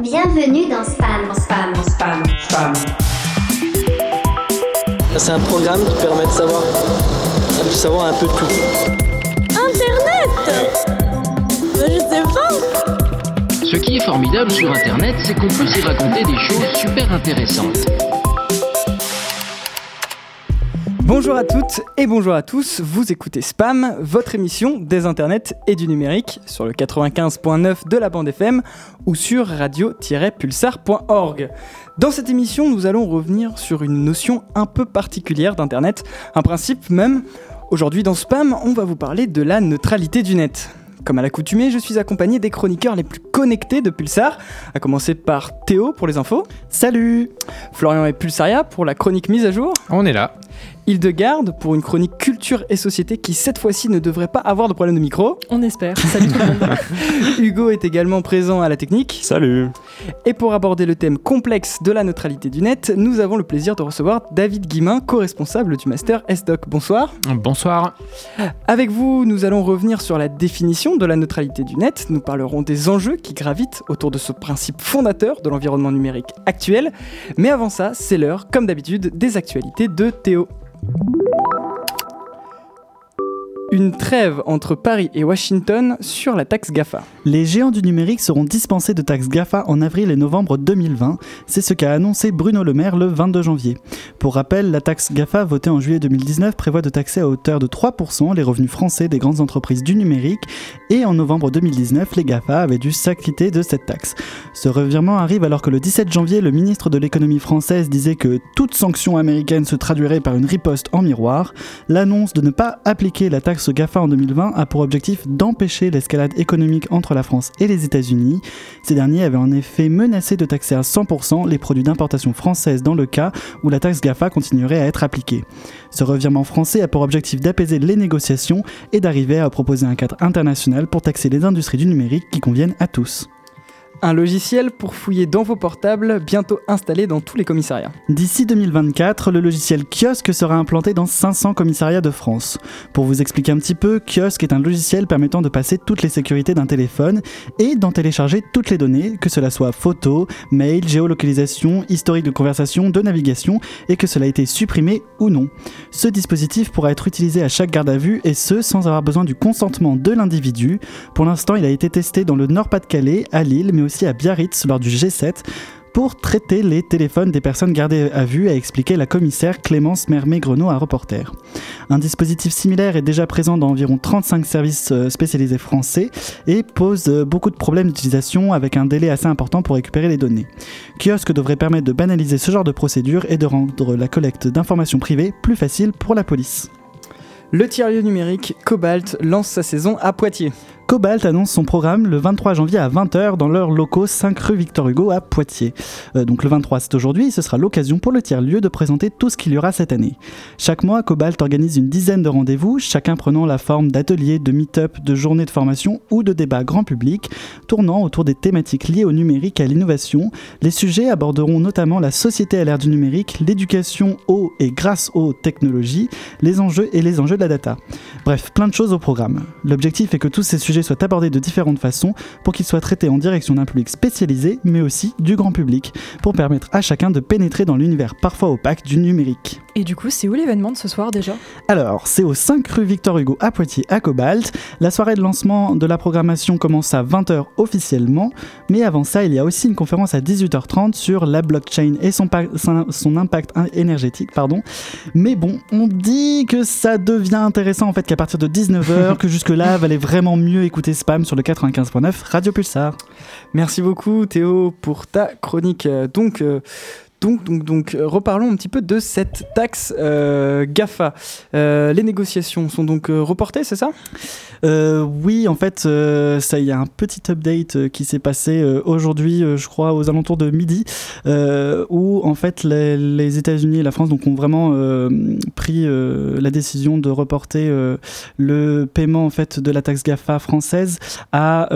Bienvenue dans Spam. Spam. Spam. Spam. C'est un programme qui permet de savoir, de savoir un peu tout. Internet Je sais pas Ce qui est formidable sur Internet, c'est qu'on peut s'y raconter des choses super intéressantes. Bonjour à toutes et bonjour à tous, vous écoutez Spam, votre émission des internets et du numérique sur le 95.9 de la bande FM ou sur radio-pulsar.org. Dans cette émission, nous allons revenir sur une notion un peu particulière d'internet, un principe même. Aujourd'hui dans Spam, on va vous parler de la neutralité du net. Comme à l'accoutumée, je suis accompagné des chroniqueurs les plus connectés de Pulsar, à commencer par Théo pour les infos. Salut Florian et Pulsaria pour la chronique mise à jour. On est là. Ile-de-Garde pour une chronique culture et société qui cette fois-ci ne devrait pas avoir de problème de micro. On espère. Salut tout le monde. Hugo est également présent à la technique. Salut Et pour aborder le thème complexe de la neutralité du net, nous avons le plaisir de recevoir David Guimin, co-responsable du master SDoc. Bonsoir. Bonsoir. Avec vous, nous allons revenir sur la définition de la neutralité du net. Nous parlerons des enjeux qui gravitent autour de ce principe fondateur de l'environnement numérique actuel. Mais avant ça, c'est l'heure, comme d'habitude, des actualités de Théo. Une trêve entre Paris et Washington sur la taxe GAFA. Les géants du numérique seront dispensés de taxes GAFA en avril et novembre 2020. C'est ce qu'a annoncé Bruno Le Maire le 22 janvier. Pour rappel, la taxe GAFA votée en juillet 2019 prévoit de taxer à hauteur de 3% les revenus français des grandes entreprises du numérique et en novembre 2019, les GAFA avaient dû s'acquitter de cette taxe. Ce revirement arrive alors que le 17 janvier, le ministre de l'économie française disait que toute sanction américaine se traduirait par une riposte en miroir. L'annonce de ne pas appliquer la taxe GAFA en 2020 a pour objectif d'empêcher l'escalade économique entre la France et les États-Unis. Ces derniers avaient en effet menacé de taxer à 100% les produits d'importation française dans le cas où la taxe GAFA continuerait à être appliquée. Ce revirement français a pour objectif d'apaiser les négociations et d'arriver à proposer un cadre international pour taxer les industries du numérique qui conviennent à tous. Un logiciel pour fouiller dans vos portables, bientôt installé dans tous les commissariats. D'ici 2024, le logiciel Kiosque sera implanté dans 500 commissariats de France. Pour vous expliquer un petit peu, Kiosque est un logiciel permettant de passer toutes les sécurités d'un téléphone et d'en télécharger toutes les données, que cela soit photos, mail, géolocalisation, historique de conversation, de navigation, et que cela ait été supprimé ou non. Ce dispositif pourra être utilisé à chaque garde à vue et ce sans avoir besoin du consentement de l'individu. Pour l'instant, il a été testé dans le Nord-Pas-de-Calais, à Lille, mais à Biarritz lors du G7 pour traiter les téléphones des personnes gardées à vue, a expliqué la commissaire Clémence Mermet-Grenot à Reporter. Un dispositif similaire est déjà présent dans environ 35 services euh, spécialisés français et pose euh, beaucoup de problèmes d'utilisation avec un délai assez important pour récupérer les données. Kiosque devrait permettre de banaliser ce genre de procédure et de rendre la collecte d'informations privées plus facile pour la police. Le tiers-lieu numérique Cobalt lance sa saison à Poitiers. Cobalt annonce son programme le 23 janvier à 20h dans leurs locaux 5 rue Victor Hugo à Poitiers. Euh, donc le 23 c'est aujourd'hui, ce sera l'occasion pour le tiers-lieu de présenter tout ce qu'il y aura cette année. Chaque mois, Cobalt organise une dizaine de rendez-vous, chacun prenant la forme d'ateliers, de meet-up, de journées de formation ou de débats grand public, tournant autour des thématiques liées au numérique et à l'innovation. Les sujets aborderont notamment la société à l'ère du numérique, l'éducation au et grâce aux technologies, les enjeux et les enjeux de la data. Bref, plein de choses au programme. L'objectif est que tous ces sujets soient abordés de différentes façons pour qu'ils soient traités en direction d'un public spécialisé, mais aussi du grand public, pour permettre à chacun de pénétrer dans l'univers parfois opaque du numérique. Et du coup, c'est où l'événement de ce soir déjà? Alors, c'est au 5 rue Victor Hugo à Poitiers, à Cobalt. La soirée de lancement de la programmation commence à 20h officiellement, mais avant ça, il y a aussi une conférence à 18h30 sur la blockchain et son, son impact énergétique. Pardon. Mais bon, on dit que ça devient intéressant en fait qu'à partir de 19h, que jusque-là, valait vraiment mieux écouter Spam sur le 95.9 Radio Pulsar. Merci beaucoup Théo pour ta chronique. Donc, euh, donc, donc, donc, euh, reparlons un petit peu de cette taxe euh, GAFA. Euh, les négociations sont donc reportées, c'est ça? Euh, Oui, en fait, ça, il y a un petit update qui s'est passé aujourd'hui, je crois, aux alentours de midi, où en fait les, les États-Unis et la France donc, ont vraiment pris la décision de reporter le paiement en fait de la taxe GAFA française à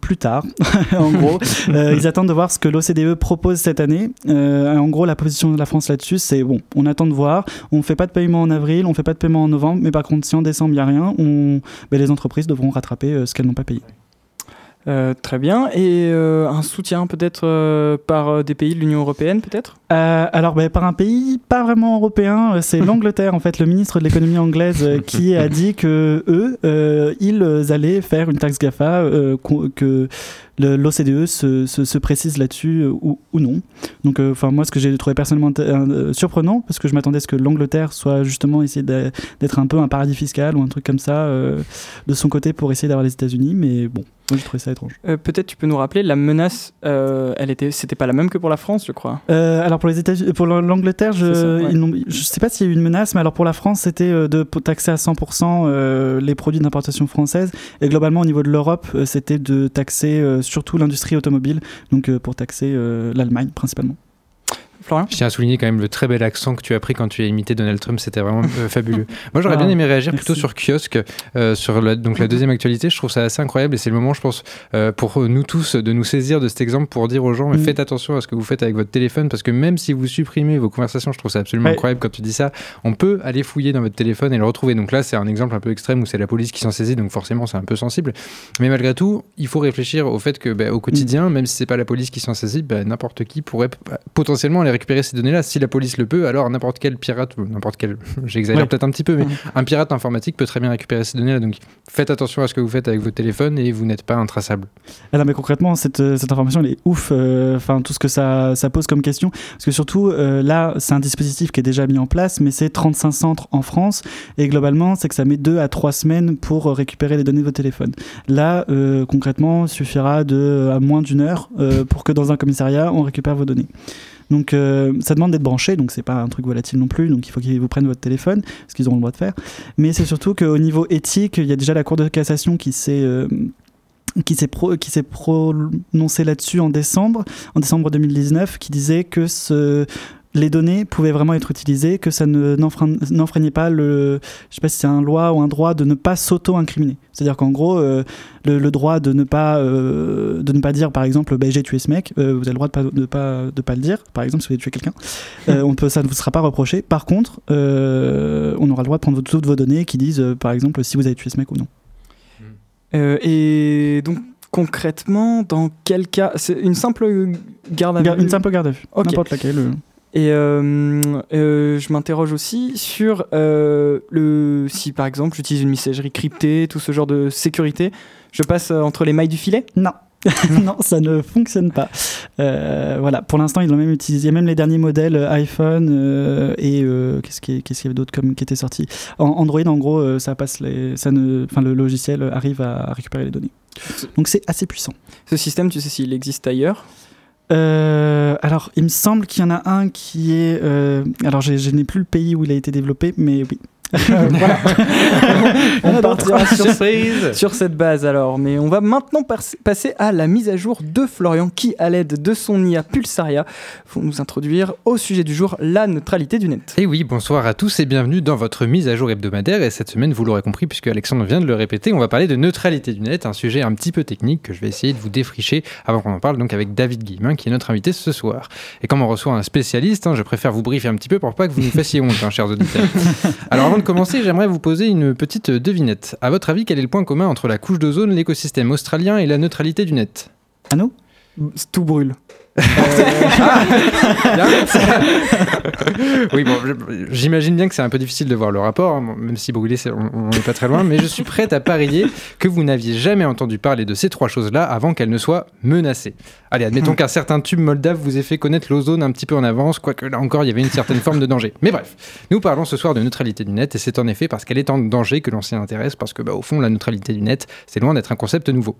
plus tard. en gros, ils attendent de voir ce que l'OCDE propose cette année. En gros, la position de la France là-dessus, c'est bon, on attend de voir. On fait pas de paiement en avril, on fait pas de paiement en novembre, mais par contre, si en décembre il y a rien, on, ben, les entreprises devront rattraper euh, ce qu'elles n'ont pas payé. Euh, très bien. Et euh, un soutien peut-être euh, par des pays de l'Union européenne, peut-être? Alors, ben, par un pays pas vraiment européen, c'est l'Angleterre, en fait, le ministre de l'économie anglaise, qui a dit que eux, ils allaient faire une taxe GAFA, que l'OCDE se, se- se précise là-dessus euh, ou, ou non. Donc, euh, enfin, moi, ce que j'ai trouvé personnellement euh, surprenant, parce que je m'attendais à ce que l'Angleterre soit justement essayer d'être un peu un paradis fiscal ou un truc comme ça de son côté pour essayer d'avoir les États-Unis, mais bon, moi, j'ai trouvé ça étrange. Euh, Peut-être tu peux nous rappeler, la menace, euh, elle était, c'était pas la même que pour la France, je crois. Euh, alors pour les États pour l'Angleterre, je, ça, ouais. ils n'ont- je sais pas s'il y a eu une menace, mais alors pour la France, c'était de taxer à 100% euh, les produits d'importation française. Et globalement, au niveau de l'Europe, c'était de taxer surtout l'industrie automobile, donc euh, pour taxer euh, l'Allemagne principalement. Florian Je tiens à souligner quand même le très bel accent que tu as pris quand tu as imité Donald Trump, c'était vraiment euh, fabuleux. Moi j'aurais Ah, bien aimé réagir merci. plutôt sur kiosque, euh, sur la, donc la deuxième actualité, je trouve ça assez incroyable et c'est le moment je pense euh, pour nous tous de nous saisir de cet exemple pour dire aux gens Mm. faites attention à ce que vous faites avec votre téléphone parce que même si vous supprimez vos conversations, je trouve ça absolument Ouais. incroyable quand tu dis ça, on peut aller fouiller dans votre téléphone et le retrouver. Donc là c'est un exemple un peu extrême où c'est la police qui s'en saisit donc forcément c'est un peu sensible. Mais malgré tout, il faut réfléchir au fait que bah, au quotidien, même si c'est pas la police qui s'en saisit, bah, n'importe qui pourrait potentiellement aller récupérer ces données-là. Si la police le peut, alors n'importe quel pirate, n'importe quel, j'exagère Ouais. peut-être un petit peu, mais Mhm. un pirate informatique peut très bien récupérer ces données-là. Donc faites attention à ce que vous faites avec votre téléphone et vous n'êtes pas intraçable. Ah non, mais concrètement, cette, euh, cette information, elle est ouf. euh, Enfin, tout ce que ça, ça pose comme question. Parce que surtout, euh, là, c'est un dispositif qui est déjà mis en place, mais c'est 35 centres en France. Et globalement, c'est que ça met 2 à 3 semaines pour récupérer les données de votre téléphone. Là, euh, concrètement, il suffira de, à moins d'une heure pour que dans un commissariat, on récupère vos données. Donc, euh, ça demande d'être branché, donc c'est pas un truc volatile non plus. Donc, il faut qu'ils vous prennent votre téléphone, ce qu'ils auront le droit de faire. Mais c'est surtout qu'au niveau éthique, il y a déjà la Cour de cassation qui s'est. euh, qui s'est prononcé là-dessus en décembre, en décembre 2019, qui disait que ce, les données pouvaient vraiment être utilisées, que ça n'enfreignait pas le, je sais pas si c'est un loi ou un droit de ne pas s'auto-incriminer. C'est-à-dire qu'en gros, euh, le, le droit de ne pas euh, de ne pas dire, par exemple, bah, j'ai tué ce mec, euh, vous avez le droit de pas de pas de pas le dire. Par exemple, si vous avez tué quelqu'un, euh, on peut ça ne vous sera pas reproché. Par contre, euh, on aura le droit de prendre toutes vos données qui disent, euh, par exemple, si vous avez tué ce mec ou non. Euh, Et donc concrètement, dans quel cas C'est une simple garde à vue? Une simple garde à vue, Ok. n'importe laquelle. Et euh, euh, je m'interroge aussi sur euh, le si par exemple j'utilise une messagerie cryptée, tout ce genre de sécurité, je passe entre les mailles du filet? Non. non, ça ne fonctionne pas. Voilà, pour l'instant, ils l'ont même utilisé. Même les derniers modèles iPhone et qu'est-ce qui- qu'est-ce qu'il y avait d'autre comme qui était sorti? En Android, en gros, ça passe les, ça ne, enfin, le logiciel arrive à récupérer les données. Donc c'est assez puissant. Ce système, tu sais s'il existe ailleurs? Euh, alors, il me semble qu'il y en a un qui est. euh, alors, je n'ai plus le pays où il a été développé, mais oui. Voilà. On a partira sur, Surprise sur cette base alors. Mais on va maintenant passer à la mise à jour de Florian qui, à l'aide de son IA Pulsaria, vont nous introduire au sujet du jour, la neutralité du net. Et oui, bonsoir à tous et bienvenue dans votre mise à jour hebdomadaire. Et cette semaine, vous l'aurez compris, puisque Alexandre vient de le répéter, on va parler de neutralité du net, un sujet un petit peu technique que je vais essayer de vous défricher avant qu'on en parle donc avec David Guillemin, qui est notre invité ce soir. Et comme on reçoit un spécialiste, hein, je préfère vous briefer un petit peu pour pas que vous nous fassiez honte, hein, chers auditeurs. Alors avant de commencer, j'aimerais vous poser une petite devinette. À votre avis, quel est le point commun entre la couche d'ozone, l'écosystème australien et la neutralité du net? Ah non Tout brûle. Bien. oui, bon, j'imagine bien que c'est un peu difficile de voir le rapport, hein, même si c'est- on n'est pas très loin, mais je suis prête à parier que vous n'aviez jamais entendu parler de ces trois choses-là avant qu'elles ne soient menacées. Allez, admettons qu'un certain tube moldave vous ait fait connaître l'ozone un petit peu en avance, quoique là encore, il y avait une certaine forme de danger. Mais bref, nous parlons ce soir de neutralité du net, et c'est en effet parce qu'elle est en danger que l'on s'y intéresse, parce que, bah, au fond, la neutralité du net, c'est loin d'être un concept nouveau.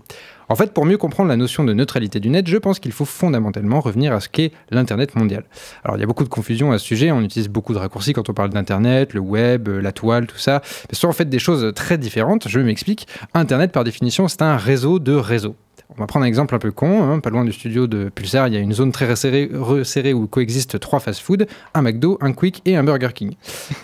En fait, pour mieux comprendre la notion de neutralité du net, je pense qu'il faut fondamentalement revenir à ce qu'est l'Internet mondial. Alors, il y a beaucoup de confusion à ce sujet, on utilise beaucoup de raccourcis quand on parle d'Internet, le web, euh, la toile, tout ça. Ce sont en fait des choses très différentes, je m'explique. Internet, par définition, c'est un réseau de réseaux. On va prendre un exemple un peu con, hein, pas loin du studio de Pulsar, il y a une zone très resserrée, où coexistent trois fast-food, un McDo, un Quick et un Burger King.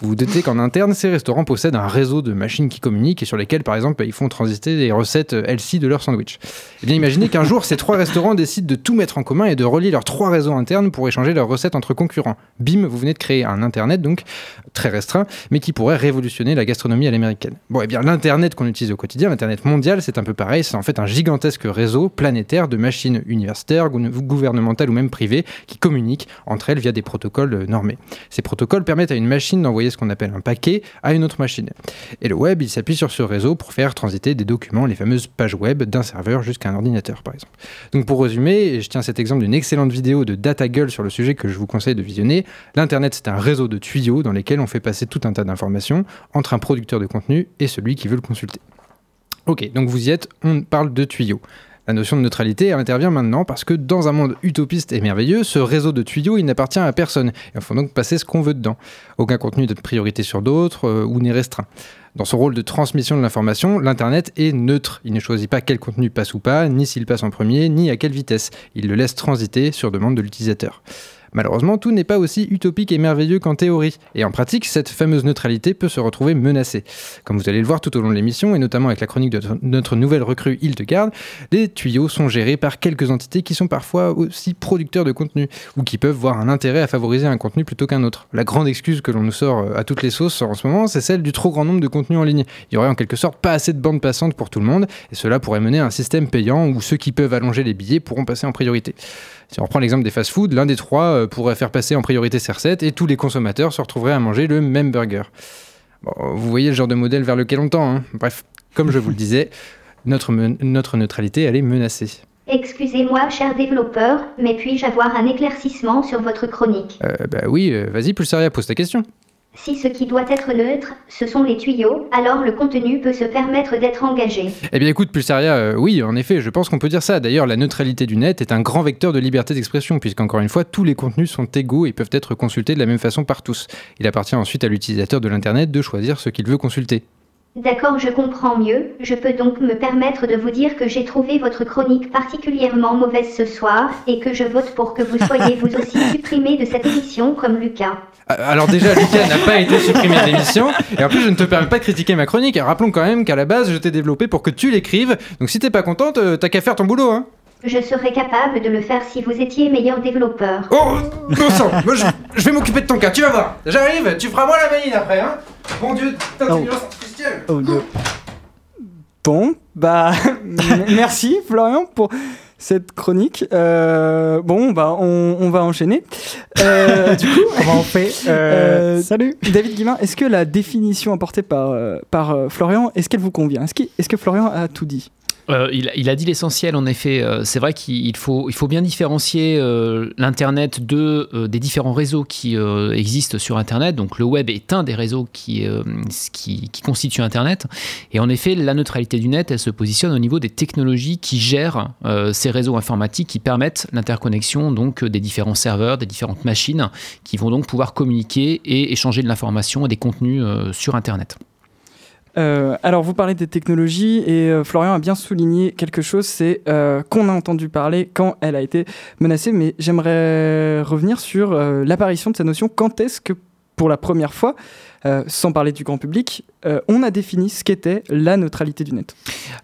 Vous vous doutez qu'en interne, ces restaurants possèdent un réseau de machines qui communiquent et sur lesquelles, par exemple, ils font transiter les recettes LC de leur sandwich. Eh bien, imaginez qu'un jour, ces trois restaurants décident de tout mettre en commun et de relier leurs trois réseaux internes pour échanger leurs recettes entre concurrents. Bim, vous venez de créer un Internet, donc très restreint, mais qui pourrait révolutionner la gastronomie à l'américaine. Bon, eh bien, l'Internet qu'on utilise au quotidien, l'Internet mondial, c'est un peu pareil, c'est en fait un gigantesque réseau réseau planétaire de machines universitaires, gou- gouvernementales ou même privées qui communiquent entre elles via des protocoles euh, normés. Ces protocoles permettent à une machine d'envoyer ce qu'on appelle un paquet à une autre machine. Et le web, il s'appuie sur ce réseau pour faire transiter des documents, les fameuses pages web, d'un serveur jusqu'à un ordinateur, par exemple. Donc pour résumer, je tiens cet exemple d'une excellente vidéo de DataGull sur le sujet que je vous conseille de visionner, l'Internet c'est un réseau de tuyaux dans lesquels on fait passer tout un tas d'informations entre un producteur de contenu et celui qui veut le consulter. Ok, donc vous y êtes, on parle de tuyaux. La notion de neutralité intervient maintenant parce que dans un monde utopiste et merveilleux, ce réseau de tuyaux, n'appartient à personne. Il faut donc passer ce qu'on veut dedans. Aucun contenu de priorité sur d'autres euh, ou n'est restreint. Dans son rôle de transmission de l'information, l'Internet est neutre. Il ne choisit pas quel contenu passe ou pas, ni s'il passe en premier, ni à quelle vitesse. Il le laisse transiter sur demande de l'utilisateur. Malheureusement, tout n'est pas aussi utopique et merveilleux qu'en théorie. Et en pratique, cette fameuse neutralité peut se retrouver menacée. Comme vous allez le voir tout au long de l'émission, et notamment avec la chronique de notre- nouvelle recrue Hildegarde, les tuyaux sont gérés par quelques entités qui sont parfois aussi producteurs de contenu, ou qui peuvent voir un intérêt à favoriser un contenu plutôt qu'un autre. La grande excuse que l'on nous sort euh, à toutes les sauces en ce moment, c'est celle du trop grand nombre de contenus en ligne. Il y aurait en quelque sorte pas assez de bandes passantes pour tout le monde, et cela pourrait mener à un système payant où ceux qui peuvent allonger les billets pourront passer en priorité. Si on reprend l'exemple des fast-food, l'un des trois euh, pourrait faire passer en priorité ses recettes et tous les consommateurs se retrouveraient à manger le même burger. Bon, vous voyez le genre de modèle vers lequel on tend. hein. Bref, comme je vous le disais, notre neutralité, elle est menacée. Excusez-moi, cher développeur, mais puis-je avoir un éclaircissement sur votre chronique? Euh, bah oui, euh, vas-y, Pulsaria, pose ta question. Si ce qui doit être neutre, ce sont les tuyaux, alors le contenu peut se permettre d'être engagé. Eh bien écoute, Pulsaria, euh, oui, en effet, je pense qu'on peut dire ça. D'ailleurs, la neutralité du net est un grand vecteur de liberté d'expression, puisqu'encore une fois, tous les contenus sont égaux et peuvent être consultés de la même façon par tous. Il appartient ensuite à l'utilisateur de l'Internet de choisir ce qu'il veut consulter. D'accord, je comprends mieux. Je peux donc me permettre de vous dire que j'ai trouvé votre chronique particulièrement mauvaise ce soir et que je vote pour que vous soyez vous aussi supprimé de cette émission comme Lucas. Euh, Alors déjà, Lucas n'a pas été supprimé de l'émission, et en plus, je ne te permets pas de critiquer ma chronique. Rappelons quand même qu'à la base, je t'ai développé pour que tu l'écrives, donc si t'es pas contente, euh, t'as qu'à faire ton boulot, hein. Je serais capable de le faire si vous étiez meilleur développeur. Oh, bon sang, moi je, je vais m'occuper de ton cas, tu vas voir. J'arrive, tu feras moi la vanille après, hein. Mon dieu, d'intelligence Oh. Bon, bah, merci Florian pour cette chronique. Euh, bon, bah, on, on va enchaîner. Euh, du coup, on fait Euh, Salut David Guimin, est-ce que la définition apportée par, par Florian, est-ce qu'elle vous convient? Est-ce que Florian a tout dit? Euh, il, a dit l'essentiel, en effet. Euh, c'est vrai qu'il il faut, bien différencier euh, l'Internet de, des différents réseaux qui existent sur Internet. Donc le web est un des réseaux qui, constitue Internet. Et en effet, la neutralité du net, elle se positionne au niveau des technologies qui gèrent ces réseaux informatiques qui permettent l'interconnexion donc des différents serveurs, des différentes machines qui vont donc pouvoir communiquer et échanger de l'information et des contenus sur Internet. Euh, alors, vous parlez des technologies et euh, Florian a bien souligné quelque chose, c'est euh, qu'on a entendu parler quand elle a été menacée, mais j'aimerais revenir sur l'apparition de cette notion. Quand est-ce que, pour la première fois, euh, sans parler du grand public, euh, on a défini ce qu'était la neutralité du net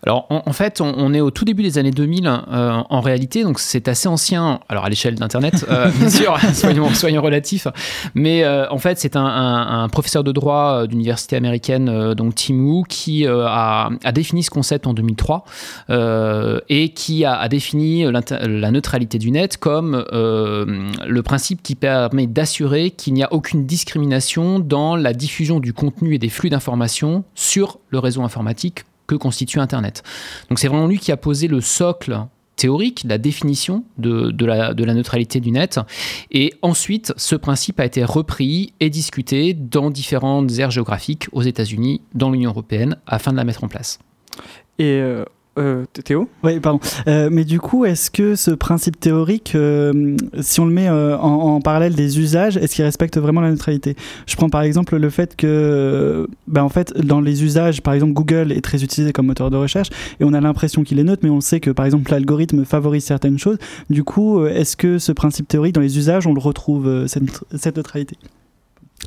Alors en, en fait, on, on est au tout début des années 2000 euh, en réalité, donc c'est assez ancien. Alors à l'échelle d'Internet, bien sûr, soyons, soyons relatifs. Mais en fait, c'est un, un- un professeur de droit d'université américaine, donc Tim Wu, qui a, a défini ce concept en 2003 euh, et qui a, a défini la neutralité du net comme le principe qui permet d'assurer qu'il n'y a aucune discrimination dans la diffusion du contenu et des flux d'informations sur le réseau informatique que constitue Internet. Donc c'est vraiment lui qui a posé le socle théorique, la définition de, de la, neutralité du net. Et ensuite, ce principe a été repris et discuté dans différentes aires géographiques aux États-Unis, dans l'Union européenne, afin de la mettre en place. Et euh, euh, Théo Oui, pardon. Euh, mais du coup, est-ce que ce principe théorique, euh, si on le met en, parallèle des usages, est-ce qu'il respecte vraiment la neutralité? Je prends par exemple le fait que, ben, en fait, dans les usages, par exemple, Google est très utilisé comme moteur de recherche et on a l'impression qu'il est neutre, mais on sait que, par exemple, l'algorithme favorise certaines choses. Du coup, est-ce que ce principe théorique, dans les usages, on le retrouve, cette neutralité?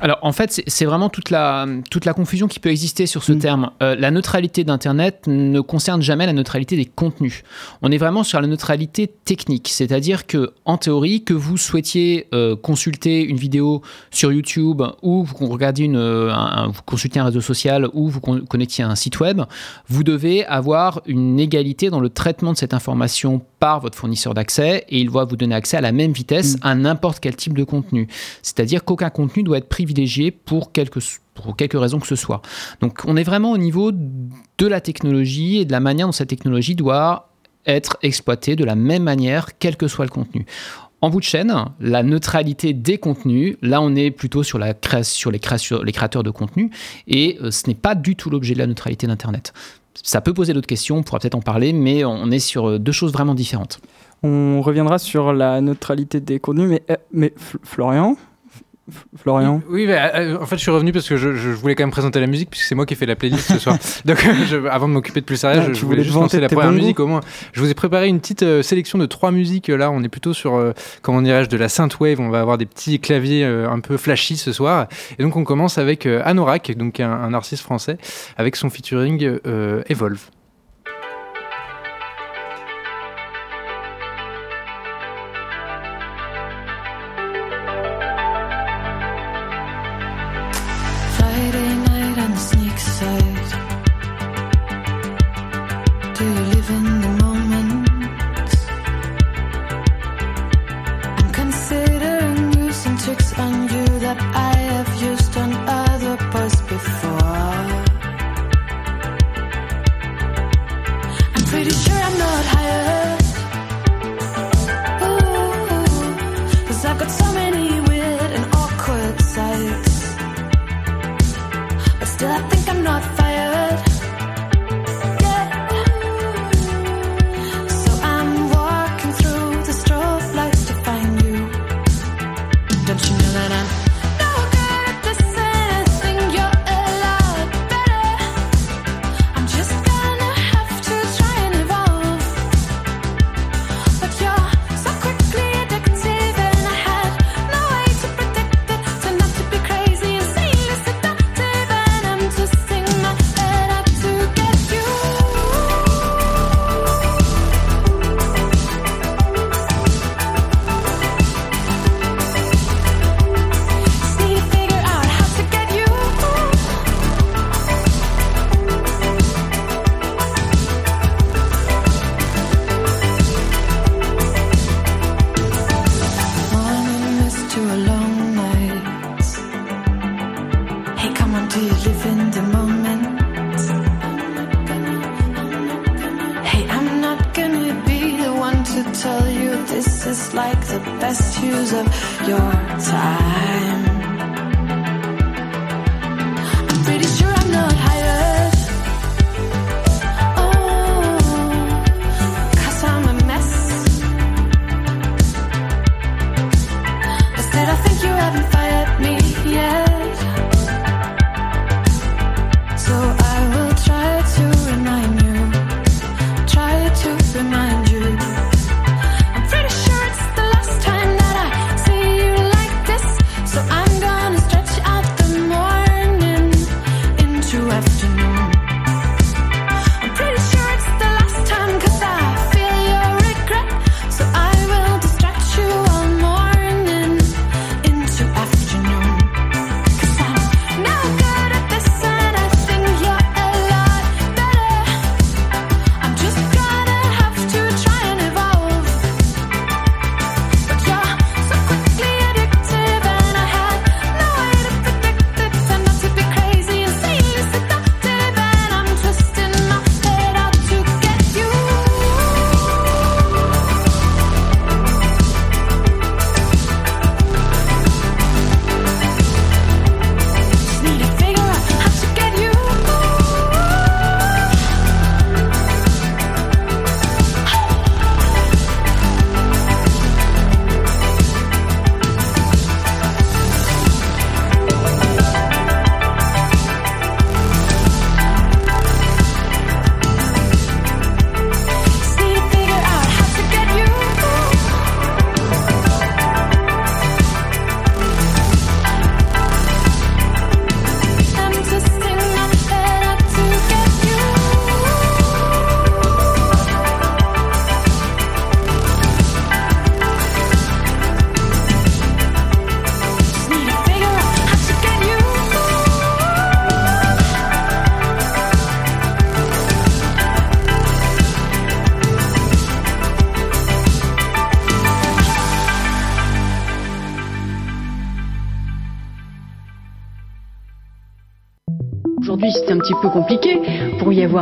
Alors en fait, c'est- vraiment toute la, toute la confusion qui peut exister sur ce Mm. terme. Euh, la neutralité d'Internet ne concerne jamais la neutralité des contenus. On est vraiment sur la neutralité technique, c'est-à-dire que en théorie, que vous souhaitiez euh, consulter une vidéo sur YouTube ou vous regardiez une, euh, un, un- vous consultiez un réseau social ou vous con- connectiez à un site web, vous devez avoir une égalité dans le traitement de cette information par votre fournisseur d'accès et il doit vous donner accès à la même vitesse à n'importe quel type de contenu. C'est-à-dire qu'aucun contenu doit être privilégié pour quelque, pour quelque raison que ce soit. Donc on est vraiment au niveau de la technologie et de la manière dont cette technologie doit être exploitée de la même manière, quel que soit le contenu. En bout de chaîne, la neutralité des contenus, là on est plutôt sur, la sur les, créa- les créateurs de contenu, et euh, ce n'est pas du tout l'objet de la neutralité d'Internet. Ça peut poser d'autres questions, on pourra peut-être en parler, mais on est sur euh, deux choses vraiment différentes. On reviendra sur la neutralité des contenus, mais, euh, mais Florian? Florian Oui, mais, euh, en fait, je suis revenu parce que je, je voulais quand même présenter la musique, puisque c'est moi qui ai fait la playlist ce soir. Donc, euh, je- avant de m'occuper de plus sérieux, Ah, je, voulais voulais te juste lancer la première musique au moins. Je vous ai préparé une petite euh, sélection de trois musiques. Là, on est plutôt sur, euh, comment dirais-je, de la synthwave. On va avoir des petits claviers euh, un peu flashy ce soir. Et donc, on commence avec euh, Anorak, donc un, un artiste français, avec son featuring euh, Evolve.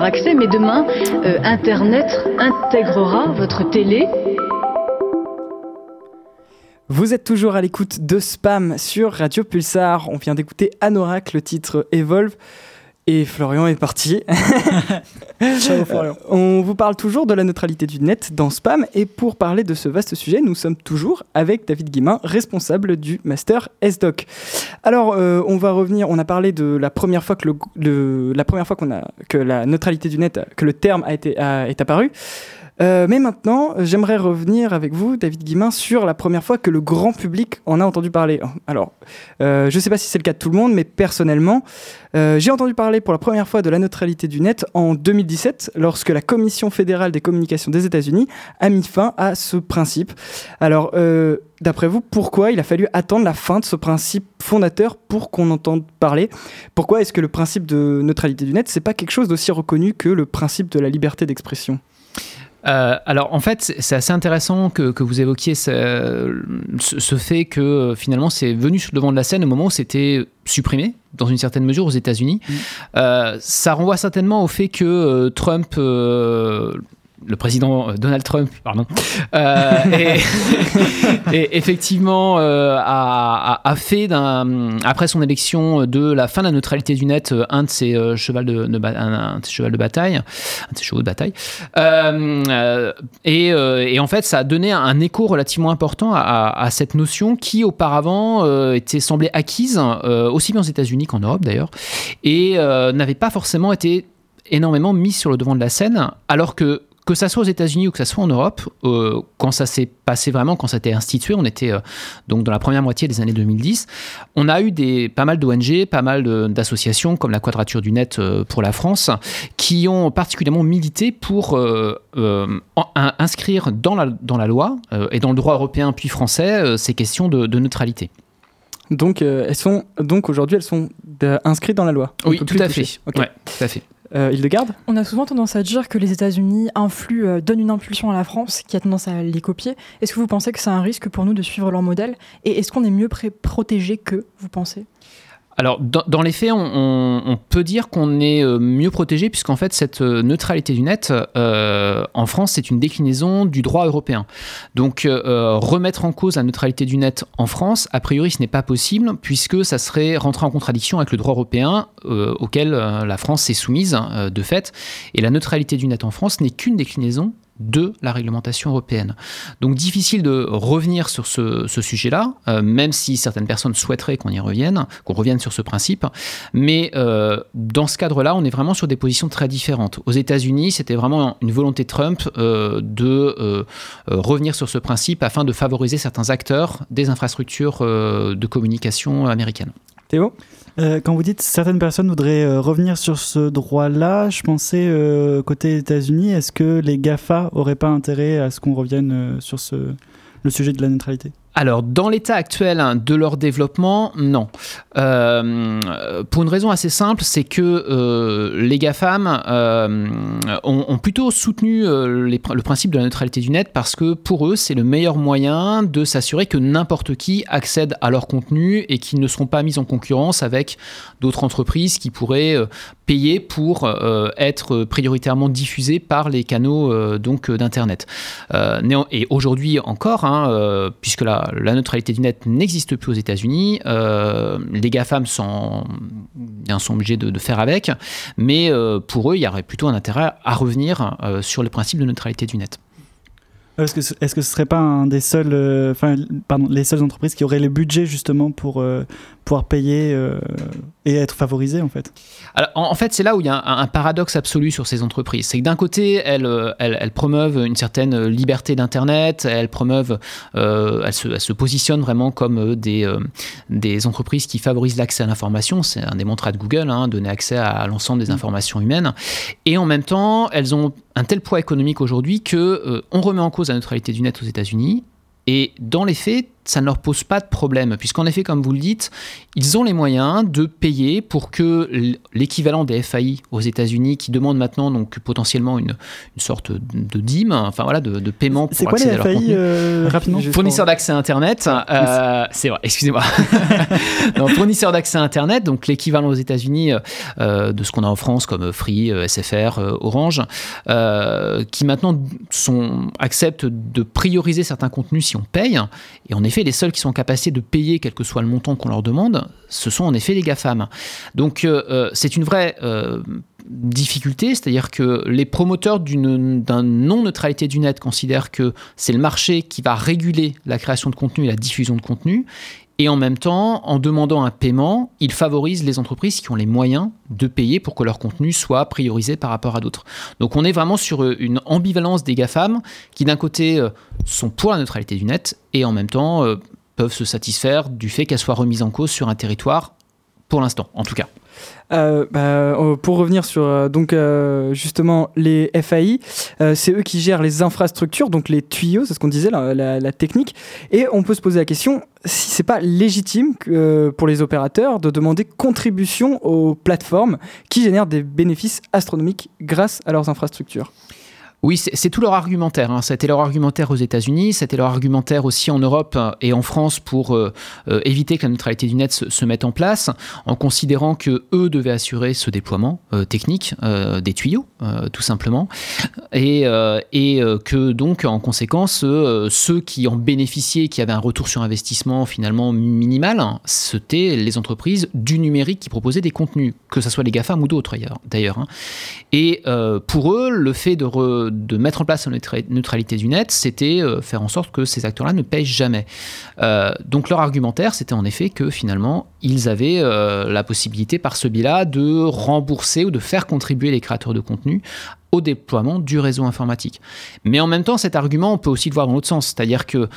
Accès, mais demain, euh, Internet intégrera votre télé Vous êtes toujours à l'écoute de Spam sur Radio Pulsar. On vient d'écouter Anorak, le titre Evolve. Et Florian est parti. Ciao Florian. Euh, On vous parle toujours de la neutralité du net dans Spam. Et pour parler de ce vaste sujet, nous sommes toujours avec David Guimin, responsable du Master SDoc. Alors, euh, on va revenir. On a parlé de la première fois que, le, le- la, première fois qu'on a, que la neutralité du net, que le terme a été, a- est apparu. Euh, mais maintenant, j'aimerais revenir avec vous, David Guimin, sur la première fois que le grand public en a entendu parler. Alors, euh, je ne sais pas si c'est le cas de tout le monde, mais personnellement, euh, j'ai entendu parler pour la première fois de la neutralité du net en 2017, lorsque la Commission fédérale des communications des États-Unis a mis fin à ce principe. Alors, d'après vous, pourquoi il a fallu attendre la fin de ce principe fondateur pour qu'on entende parler? Pourquoi est-ce que le principe de neutralité du net, c'est pas quelque chose d'aussi reconnu que le principe de la liberté d'expression? Euh, alors en fait, c'est assez intéressant que, que vous évoquiez ce, ce- fait que euh, finalement c'est venu sur le devant de la scène au moment où c'était supprimé dans une certaine mesure aux États-Unis. Euh, ça renvoie certainement au fait que Trump le président euh, Donald Trump, pardon, euh, et, et effectivement euh, a, a- fait d'un- après son élection de la fin de la neutralité du net un de ses euh, chevals de, de ba- un, un de ses chevals de bataille, un de ses chevaux de bataille. Et, et en fait, ça a donné un écho relativement important à, à- à cette notion qui auparavant était semblait acquise aussi bien aux États-Unis qu'en Europe d'ailleurs, et n'avait pas forcément été énormément mise sur le devant de la scène, alors que que ça soit aux États-Unis ou que ça soit en Europe, euh, quand ça s'est passé vraiment, quand ça a été institué, on était euh, donc dans la première moitié des années 2010, on a eu des, pas mal d'ONG, pas mal d'associations comme la Quadrature du Net euh, pour la France, qui ont particulièrement milité pour en- inscrire dans la, dans la loi et dans le droit européen puis français ces questions de, de neutralité. Donc, elles sont donc aujourd'hui, elles sont inscrites dans la loi. On Oui, tout à toucher. fait. Ok. Ouais, tout à fait. Euh, On a souvent tendance à dire que les États-Unis influent, euh, donnent une impulsion à la France qui a tendance à les copier. Est-ce que vous pensez que c'est un risque pour nous de suivre leur modèle? Et est-ce qu'on est mieux protégé que vous pensez? Alors, dans, les faits, on, peut dire qu'on est euh, mieux protégé, puisqu'en fait, cette euh, neutralité du net, euh, en France, c'est une déclinaison du droit européen. Donc, remettre en cause la neutralité du net en France, a priori, ce n'est pas possible, puisque ça serait rentrer en contradiction avec le droit européen auquel la France est soumise de fait. Et la neutralité du net en France n'est qu'une déclinaison de la réglementation européenne. Donc difficile de revenir sur ce, sujet-là, euh, même si certaines personnes souhaiteraient qu'on y revienne, qu'on revienne sur ce principe. Mais euh, dans ce cadre-là, on est vraiment sur des positions très différentes. Aux États-Unis, c'était vraiment une volonté Trump euh, de revenir sur ce principe afin de favoriser certains acteurs des infrastructures de communication américaines. Théo? Euh, quand vous dites certaines personnes voudraient euh, revenir sur ce droit-là, je pensais euh, côté États-Unis, est-ce que les GAFA auraient pas intérêt à ce qu'on revienne sur ce, le sujet de la neutralité? Alors, dans l'état actuel hein, de leur développement, non. Euh, pour une raison assez simple, c'est que euh, les GAFAM euh, ont, plutôt soutenu le principe de la neutralité du net parce que pour eux, c'est le meilleur moyen de s'assurer que n'importe qui accède à leur contenu et qu'ils ne seront pas mis en concurrence avec d'autres entreprises qui pourraient payer pour être prioritairement diffusés par les canaux donc d'internet. Et aujourd'hui encore, hein, puisque la, la neutralité du net n'existe plus aux États-Unis, euh, les GAFAM sont, sont obligés de, faire avec, mais euh, pour eux, il y aurait plutôt un intérêt à revenir euh, sur le principe de neutralité du net. Est-ce que, ce- est-ce que ce serait pas un des seuls, euh, pardon, les seules entreprises qui auraient le budget justement pour euh, pouvoir payer euh, et être favorisées en fait Alors, en, fait, c'est là où il y a un, un paradoxe absolu sur ces entreprises. C'est que d'un côté, elles, euh, elles, elles promeuvent une certaine liberté d'Internet, elles promeuvent, euh, elles, se, elles se positionnent vraiment comme euh, des, euh, des entreprises qui favorisent l'accès à l'information. C'est un des mantras de Google, hein, donner accès à l'ensemble des informations humaines. Et en même temps, elles ont un tel poids économique aujourd'hui que euh, on remet en cause la neutralité du net aux États-Unis. Et dans les faits, ça ne leur pose pas de problème, puisqu'en effet, comme vous le dites, ils ont les moyens de payer pour que l'équivalent des FAI aux États-Unis, qui demandent maintenant donc potentiellement une, une sorte de dîme, enfin voilà, de, de paiement pour C'est quoi accéder les à leur FAI contenu. euh, rapidement Fournisseur d'accès Internet, euh, c'est vrai, excusez-moi. Fournisseur d'accès Internet, donc l'équivalent aux États-Unis euh, de ce qu'on a en France comme Free, euh, SFR, Orange, euh, qui maintenant sont, acceptent de prioriser certains contenus si on paye. Et en effet, les seuls qui sont capacité de payer, quel que soit le montant qu'on leur demande, ce sont en effet les GAFAM. Donc euh, euh, c'est une vraie euh, difficulté, c'est-à-dire que les promoteurs d'une d'un non-neutralité du net considèrent que c'est le marché qui va réguler la création de contenu et la diffusion de contenu. Et en même temps, en demandant un paiement, ils favorisent les entreprises qui ont les moyens de payer pour que leur contenu soit priorisé par rapport à d'autres. Donc on est vraiment sur euh, une ambivalence des GAFAM qui d'un côté euh, sont pour la neutralité du net et en même temps euh, peuvent se satisfaire du fait qu'elle soit remise en cause sur un territoire, pour l'instant en tout cas. Euh, bah, euh, pour revenir sur euh, donc euh, justement les FAI, c'est eux qui gèrent les infrastructures, donc les tuyaux, c'est ce qu'on disait, la, la- technique. Et on peut se poser la question si c'est pas légitime pour les opérateurs de demander contribution aux plateformes qui génèrent des bénéfices astronomiques grâce à leurs infrastructures. Oui, c'est tout leur argumentaire. hein. C'était leur argumentaire aux États-Unis, c'était leur argumentaire aussi en Europe euh, et en France pour euh, euh, éviter que la neutralité du net se, mette en place, en considérant que eux devaient assurer ce déploiement technique des tuyaux, tout simplement, et, que donc en conséquence ceux qui en bénéficiaient, qui avaient un retour sur investissement finalement minimal, hein, c'était les entreprises du numérique qui proposaient des contenus, que ce soit les GAFAM ou d'autres ailleurs- d'ailleurs. hein. Et pour eux, le fait de, de mettre en place la neutra- neutralité du net, c'était euh, faire en sorte que ces acteurs-là ne payent jamais. Euh, donc leur argumentaire, c'était en effet que finalement, ils avaient euh, la possibilité par ce biais-là de rembourser ou de faire contribuer les créateurs de contenu au déploiement du réseau informatique. Mais en même temps, cet argument, on peut aussi le voir dans l'autre sens. C'est-à-dire que,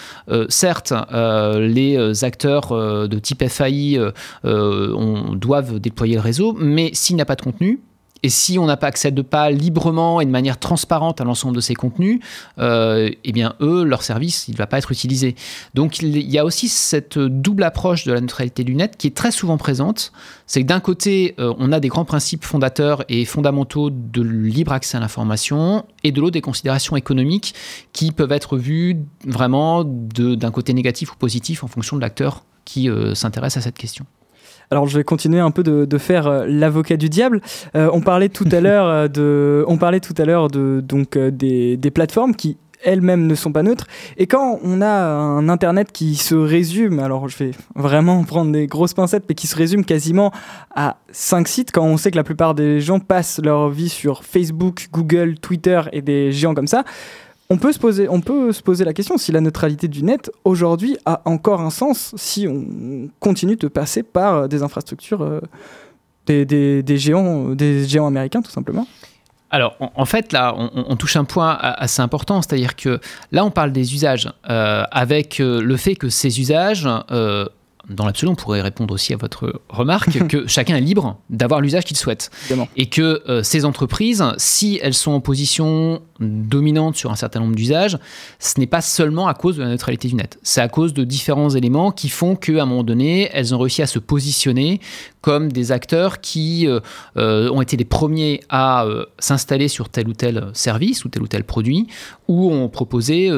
certes, les acteurs de type FAI doivent déployer le réseau, mais s'il n'y a pas de contenu, et si on n'a pas accès de pas librement et de manière transparente à l'ensemble de ces contenus, euh, eh bien eux, leur service, il ne va pas être utilisé. Donc il y a aussi cette double approche de la neutralité du net qui est très souvent présente. C'est que d'un côté, euh, on a des grands principes fondateurs et fondamentaux de libre accès à l'information, et de l'autre, des considérations économiques qui peuvent être vues vraiment d'un côté négatif ou positif en fonction de l'acteur qui euh, s'intéresse à cette question. Alors je vais continuer un peu de, de faire euh, l'avocat du diable. Euh, on parlait tout à l'heure euh, de, on parlait tout à l'heure de donc des, des plateformes qui elles-mêmes ne sont pas neutres. Et quand on a un internet qui se résume, alors je vais vraiment prendre des grosses pincettes, mais qui se résume quasiment à cinq sites, quand on sait que la plupart des gens passent leur vie sur Facebook, Google, Twitter et des géants comme ça. On peut, se poser, on peut se poser la question si la neutralité du net aujourd'hui a encore un sens si on continue de passer par euh, des infrastructures euh, des, géants, des géants américains tout simplement. Alors, en, fait, là, on, touche un point assez important, c'est-à-dire que là, on parle des usages, euh, avec euh, le fait que ces usages, euh, dans l'absolu, on pourrait répondre aussi à votre remarque, que chacun est libre d'avoir l'usage qu'il souhaite. Évidemment. Et que euh, ces entreprises, si elles sont en position dominante sur un certain nombre d'usages, ce n'est pas seulement à cause de la neutralité du net. C'est à cause de différents éléments qui font qu'à un moment donné, elles ont réussi à se positionner comme des acteurs qui euh, euh, ont été les premiers à euh, s'installer sur tel ou tel service ou tel ou tel produit, ou ont proposé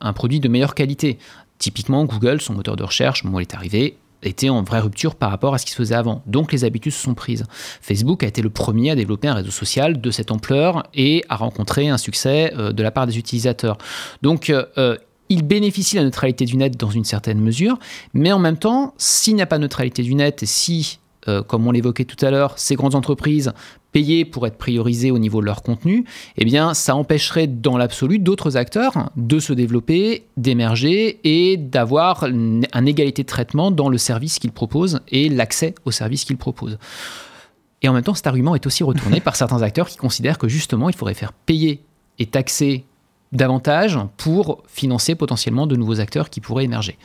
un produit de meilleure qualité. Typiquement, Google, son moteur de recherche, au moment où il est arrivé, était en vraie rupture par rapport à ce qui se faisait avant. Donc les habitudes se sont prises. Facebook a été le premier à développer un réseau social de cette ampleur et a rencontré un succès euh, de la part des utilisateurs. Donc euh, euh, il bénéficie de la neutralité du net dans une certaine mesure, mais en même temps, s'il n'y a pas de neutralité du net et si, comme on l'évoquait tout à l'heure, ces grandes entreprises payaient pour être priorisées au niveau de leur contenu, eh bien, ça empêcherait dans l'absolu d'autres acteurs de se développer, d'émerger et d'avoir une égalité de traitement dans le service qu'ils proposent et l'accès au service qu'ils proposent. Et en même temps, cet argument est aussi retourné par certains acteurs qui considèrent que justement, il faudrait faire payer et taxer davantage pour financer potentiellement de nouveaux acteurs qui pourraient émerger.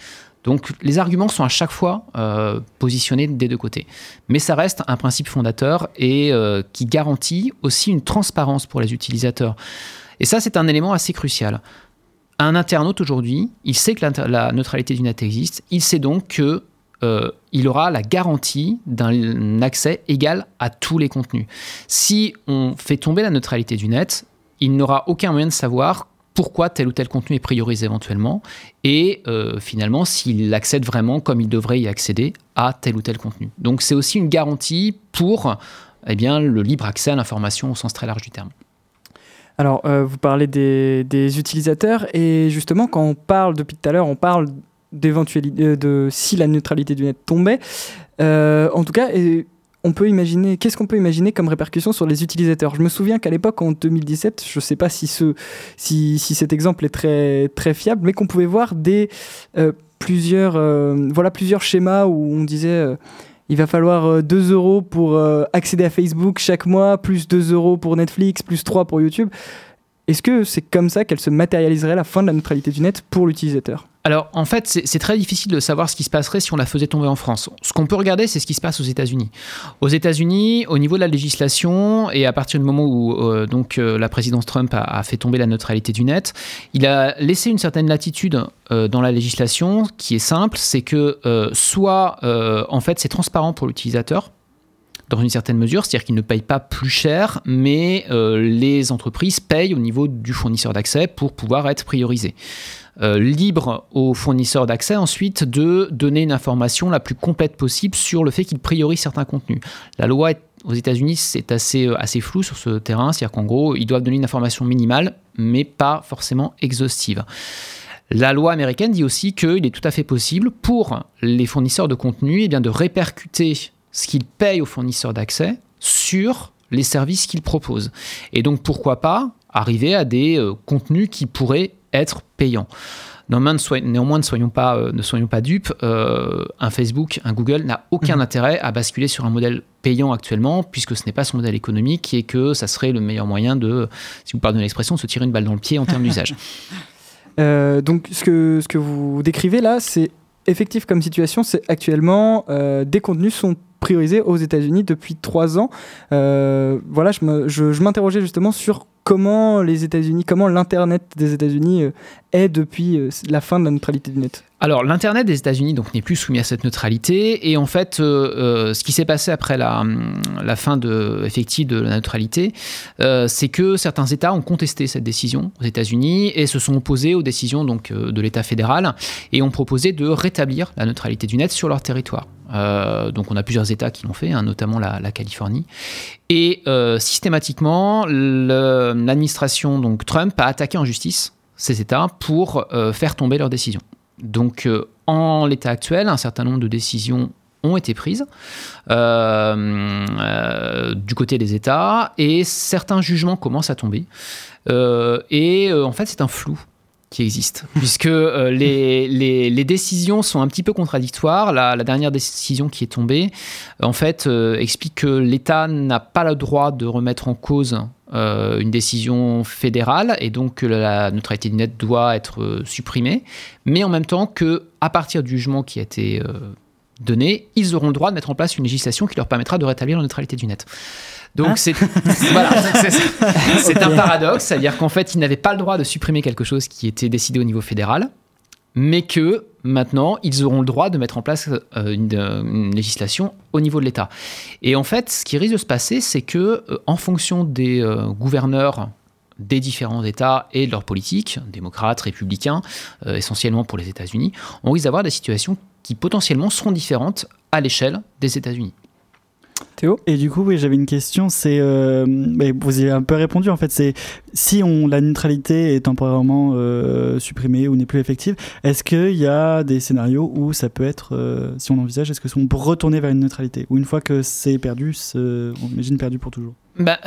Donc les arguments sont à chaque fois euh, positionnés des deux côtés. Mais ça reste un principe fondateur et euh, qui garantit aussi une transparence pour les utilisateurs. Et ça, c'est un élément assez crucial. Un internaute aujourd'hui, il sait que la neutralité du net existe, il sait donc que euh, aura la garantie d'un accès égal à tous les contenus. Si on fait tomber la neutralité du net, il n'aura aucun moyen de savoir pourquoi tel ou tel contenu est priorisé éventuellement et euh, finalement s'il accède vraiment comme il devrait y accéder à tel ou tel contenu. Donc c'est aussi une garantie pour eh bien, le libre accès à l'information au sens très large du terme. Alors, euh, vous parlez des, utilisateurs et justement, quand on parle depuis tout à l'heure, on parle d'éventualité euh, de si la neutralité du net tombait. En tout cas, on peut imaginer, qu'est-ce qu'on peut imaginer comme répercussion sur les utilisateurs? Je me souviens qu'à l'époque, en 2017, je ne sais pas si, ce, si, si cet exemple est très, très fiable, mais qu'on pouvait voir des, euh, plusieurs, euh, voilà, plusieurs schémas où on disait euh, il va falloir euh, 2 euros pour accéder à Facebook chaque mois, plus 2 euros pour Netflix, plus 3 pour YouTube. Est-ce que c'est comme ça qu'elle se matérialiserait la fin de la neutralité du net pour l'utilisateur? Alors, en fait, c'est très difficile de savoir ce qui se passerait si on la faisait tomber en France. Ce qu'on peut regarder, c'est ce qui se passe aux États-Unis. Aux États-Unis, au niveau de la législation, et à partir du moment où euh, donc euh, la présidence Trump a, fait tomber la neutralité du net, il a laissé une certaine latitude euh, dans la législation qui est simple, c'est que soit en fait c'est transparent pour l'utilisateur dans une certaine mesure, c'est-à-dire qu'ils ne payent pas plus cher, mais euh, les entreprises payent au niveau du fournisseur d'accès pour pouvoir être priorisés. Euh, libre aux fournisseurs d'accès ensuite de donner une information la plus complète possible sur le fait qu'ils priorisent certains contenus. La loi aux États-Unis, c'est assez, euh, assez flou sur ce terrain, c'est-à-dire qu'en gros, ils doivent donner une information minimale, mais pas forcément exhaustive. La loi américaine dit aussi qu'il est tout à fait possible pour les fournisseurs de contenu eh bien, de répercuter ce qu'ils payent aux fournisseurs d'accès sur les services qu'ils proposent. Et donc pourquoi pas arriver à des euh, contenus qui pourraient être payants. Néanmoins, ne, soyons pas, euh, ne soyons pas dupes, euh, un Facebook, un Google n'a aucun intérêt à basculer sur un modèle payant actuellement, puisque ce n'est pas son modèle économique et que ça serait le meilleur moyen de, si vous pardonnez l'expression, se tirer une balle dans le pied en termes d'usage. Euh, donc, ce que, ce que vous décrivez là, c'est effectif comme situation. C'est actuellement euh, des contenus sont priorisés aux États-Unis depuis trois ans. Euh, voilà, je m'interrogeais justement sur comment les États-Unis, comment l'Internet des États-Unis euh, est depuis euh, la fin de la neutralité du net. Alors, l'Internet des États-Unis donc n'est plus soumis à cette neutralité. Et en fait, ce qui s'est passé après la, hum, la fin de, effective de la neutralité, c'est que certains États ont contesté cette décision aux États-Unis et se sont opposés aux décisions donc, de l'État fédéral et ont proposé de rétablir la neutralité du net sur leur territoire. Euh, donc on a plusieurs États qui l'ont fait, hein, notamment la, Californie. Et euh, systématiquement, l'administration donc Trump a attaqué en justice ces États pour euh, faire tomber leurs décisions. Donc en l'état actuel, un certain nombre de décisions ont été prises du côté des États et certains jugements commencent à tomber. Et en fait, c'est un flou qui existe, puisque euh, les, les, décisions sont un petit peu contradictoires. La, dernière décision qui est tombée, en fait, euh, explique que l'État n'a pas le droit de remettre en cause euh, une décision fédérale et donc que la neutralité du net doit être euh, supprimée, mais en même temps que à partir du jugement qui a été euh, donné, ils auront le droit de mettre en place une législation qui leur permettra de rétablir la neutralité du net. Donc Hein c'est voilà, un paradoxe, c'est-à-dire qu'en fait ils n'avaient pas le droit de supprimer quelque chose qui était décidé au niveau fédéral, mais que maintenant ils auront le droit de mettre en place euh, une, euh, une législation au niveau de l'État. Et en fait, ce qui risque de se passer, c'est que euh, en fonction des euh, gouverneurs des différents États et de leurs politiques, démocrates, républicains, essentiellement pour les États-Unis, on risque d'avoir des situations qui potentiellement seront différentes à l'échelle des États-Unis. Théo Et du coup, oui, j'avais une question. C'est, euh, vous y avez un peu répondu en fait. C'est si on la neutralité est temporairement euh, supprimée ou n'est plus effective, est-ce qu'il y a des scénarios où ça peut être, euh, si on envisage, est-ce que on peut retourner vers une neutralité ou une fois que c'est perdu, on imagine perdu pour toujours? Bah,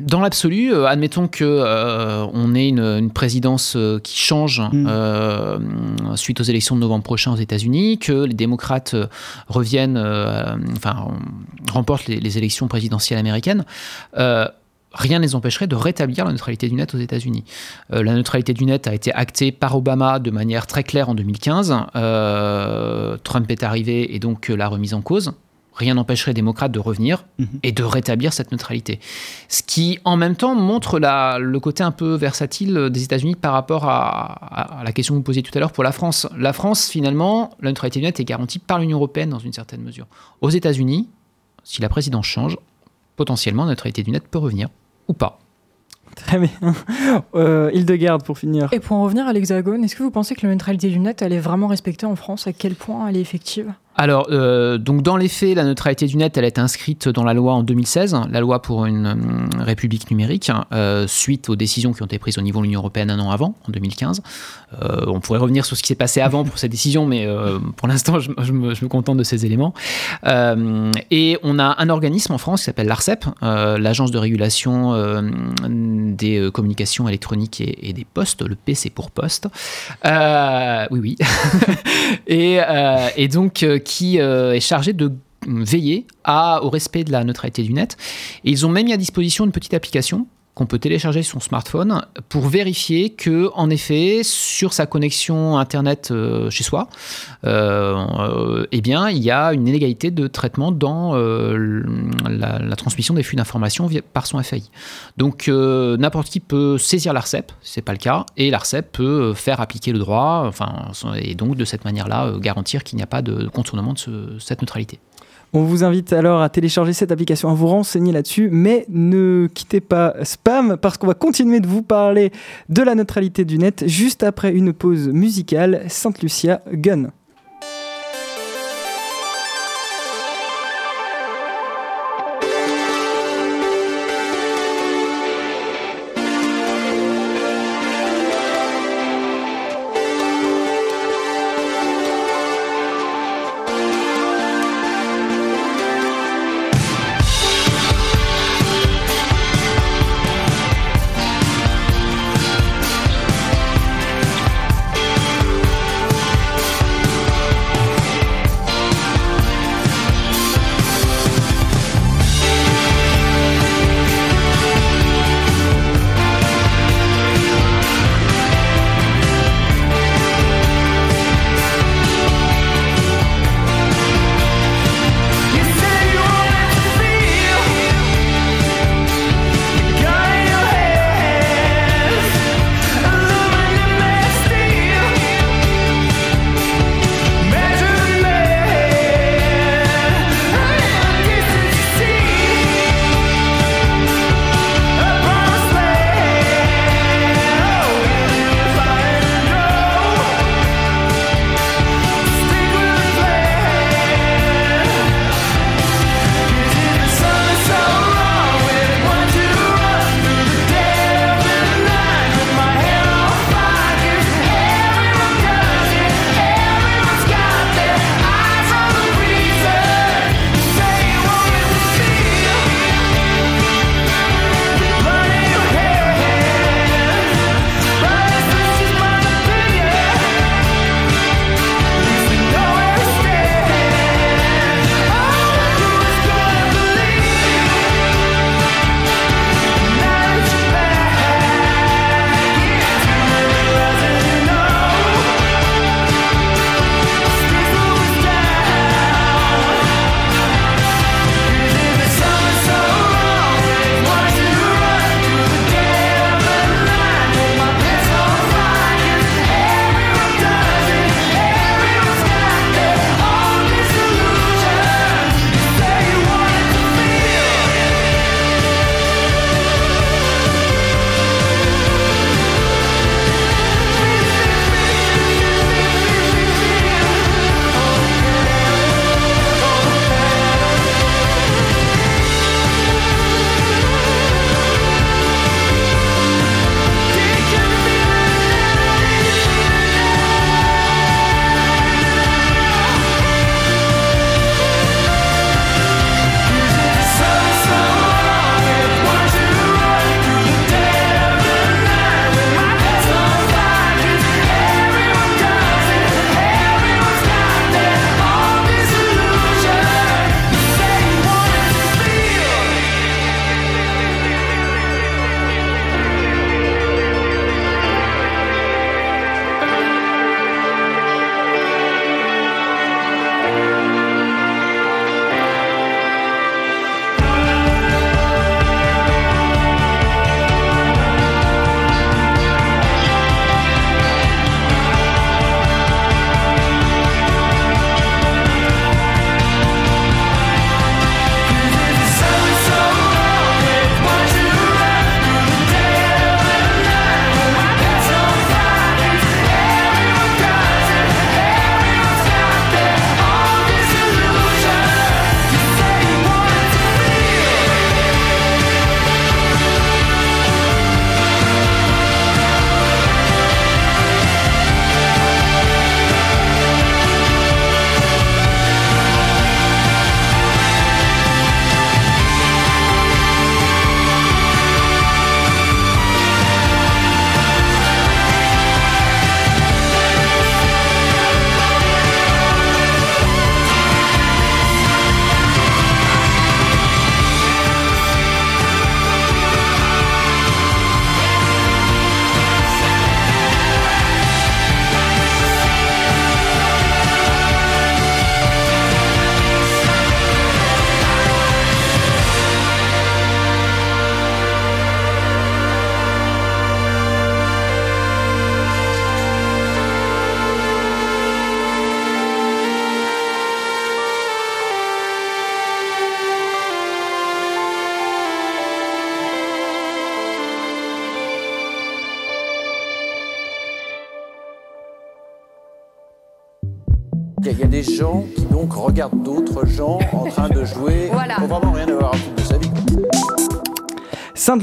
dans l'absolu, euh, admettons que euh, on ait une, une présidence euh, qui change Mm. euh, suite aux élections de novembre prochain aux États-Unis, que les démocrates euh, reviennent, euh, enfin, remportent les, les élections présidentielles américaines. euh, Rien ne les empêcherait de rétablir la neutralité du net aux États-Unis. Euh, la neutralité du net a été actée par Obama de manière très claire en 2015. Euh, Trump est arrivé et donc l'a remise en cause rien n'empêcherait les démocrates de revenir Mhm. et de rétablir cette neutralité. Ce qui, en même temps, montre la- le côté un peu versatile des États-Unis par rapport à, à- à la question que vous posiez tout à l'heure pour la France. La France, finalement, la neutralité du net est garantie par l'Union européenne dans une certaine mesure. Aux États-Unis, si la présidence change, potentiellement, la neutralité du net peut revenir ou pas. Très bien. Euh, Hildegarde, pour finir. Et pour en revenir à l'Hexagone, est-ce que vous pensez que la neutralité du net, elle est vraiment respectée en France? À quel point elle est effective? Alors, euh, donc dans les faits, la neutralité du net, elle été inscrite dans la loi en 2016, la loi pour une hum, république numérique, euh, suite aux décisions qui ont été prises au niveau de l'Union européenne un an avant, en 2015. Euh, on pourrait revenir sur ce qui s'est passé avant pour cette décision, mais euh, pour l'instant, je, me, contente de ces éléments. Euh, et on a un organisme en France qui s'appelle l'ARCEP, euh, l'Agence de régulation euh, des euh, communications électroniques et, des postes, le P c'est pour poste. Euh, oui, oui. et, euh, et donc euh, qui euh, est chargé de veiller au respect de la neutralité du net. Et ils ont même mis à disposition une petite application qu'on peut télécharger son smartphone pour vérifier que, en effet, sur sa connexion internet euh, chez soi, euh, eh bien, il y a une inégalité de traitement dans euh, la, transmission des flux d'informations par son FAI. Donc, n'importe qui peut saisir l'ARCEP, si c'est pas le cas, et l'ARCEP peut faire appliquer le droit, enfin, et donc de cette manière-là garantir qu'il n'y a pas de contournement de ce- cette neutralité. On vous invite alors à télécharger cette application, à vous renseigner là-dessus, mais ne quittez pas Spam parce qu'on va continuer de vous parler de la neutralité du net juste après une pause musicale. Sainte Lucia Gun.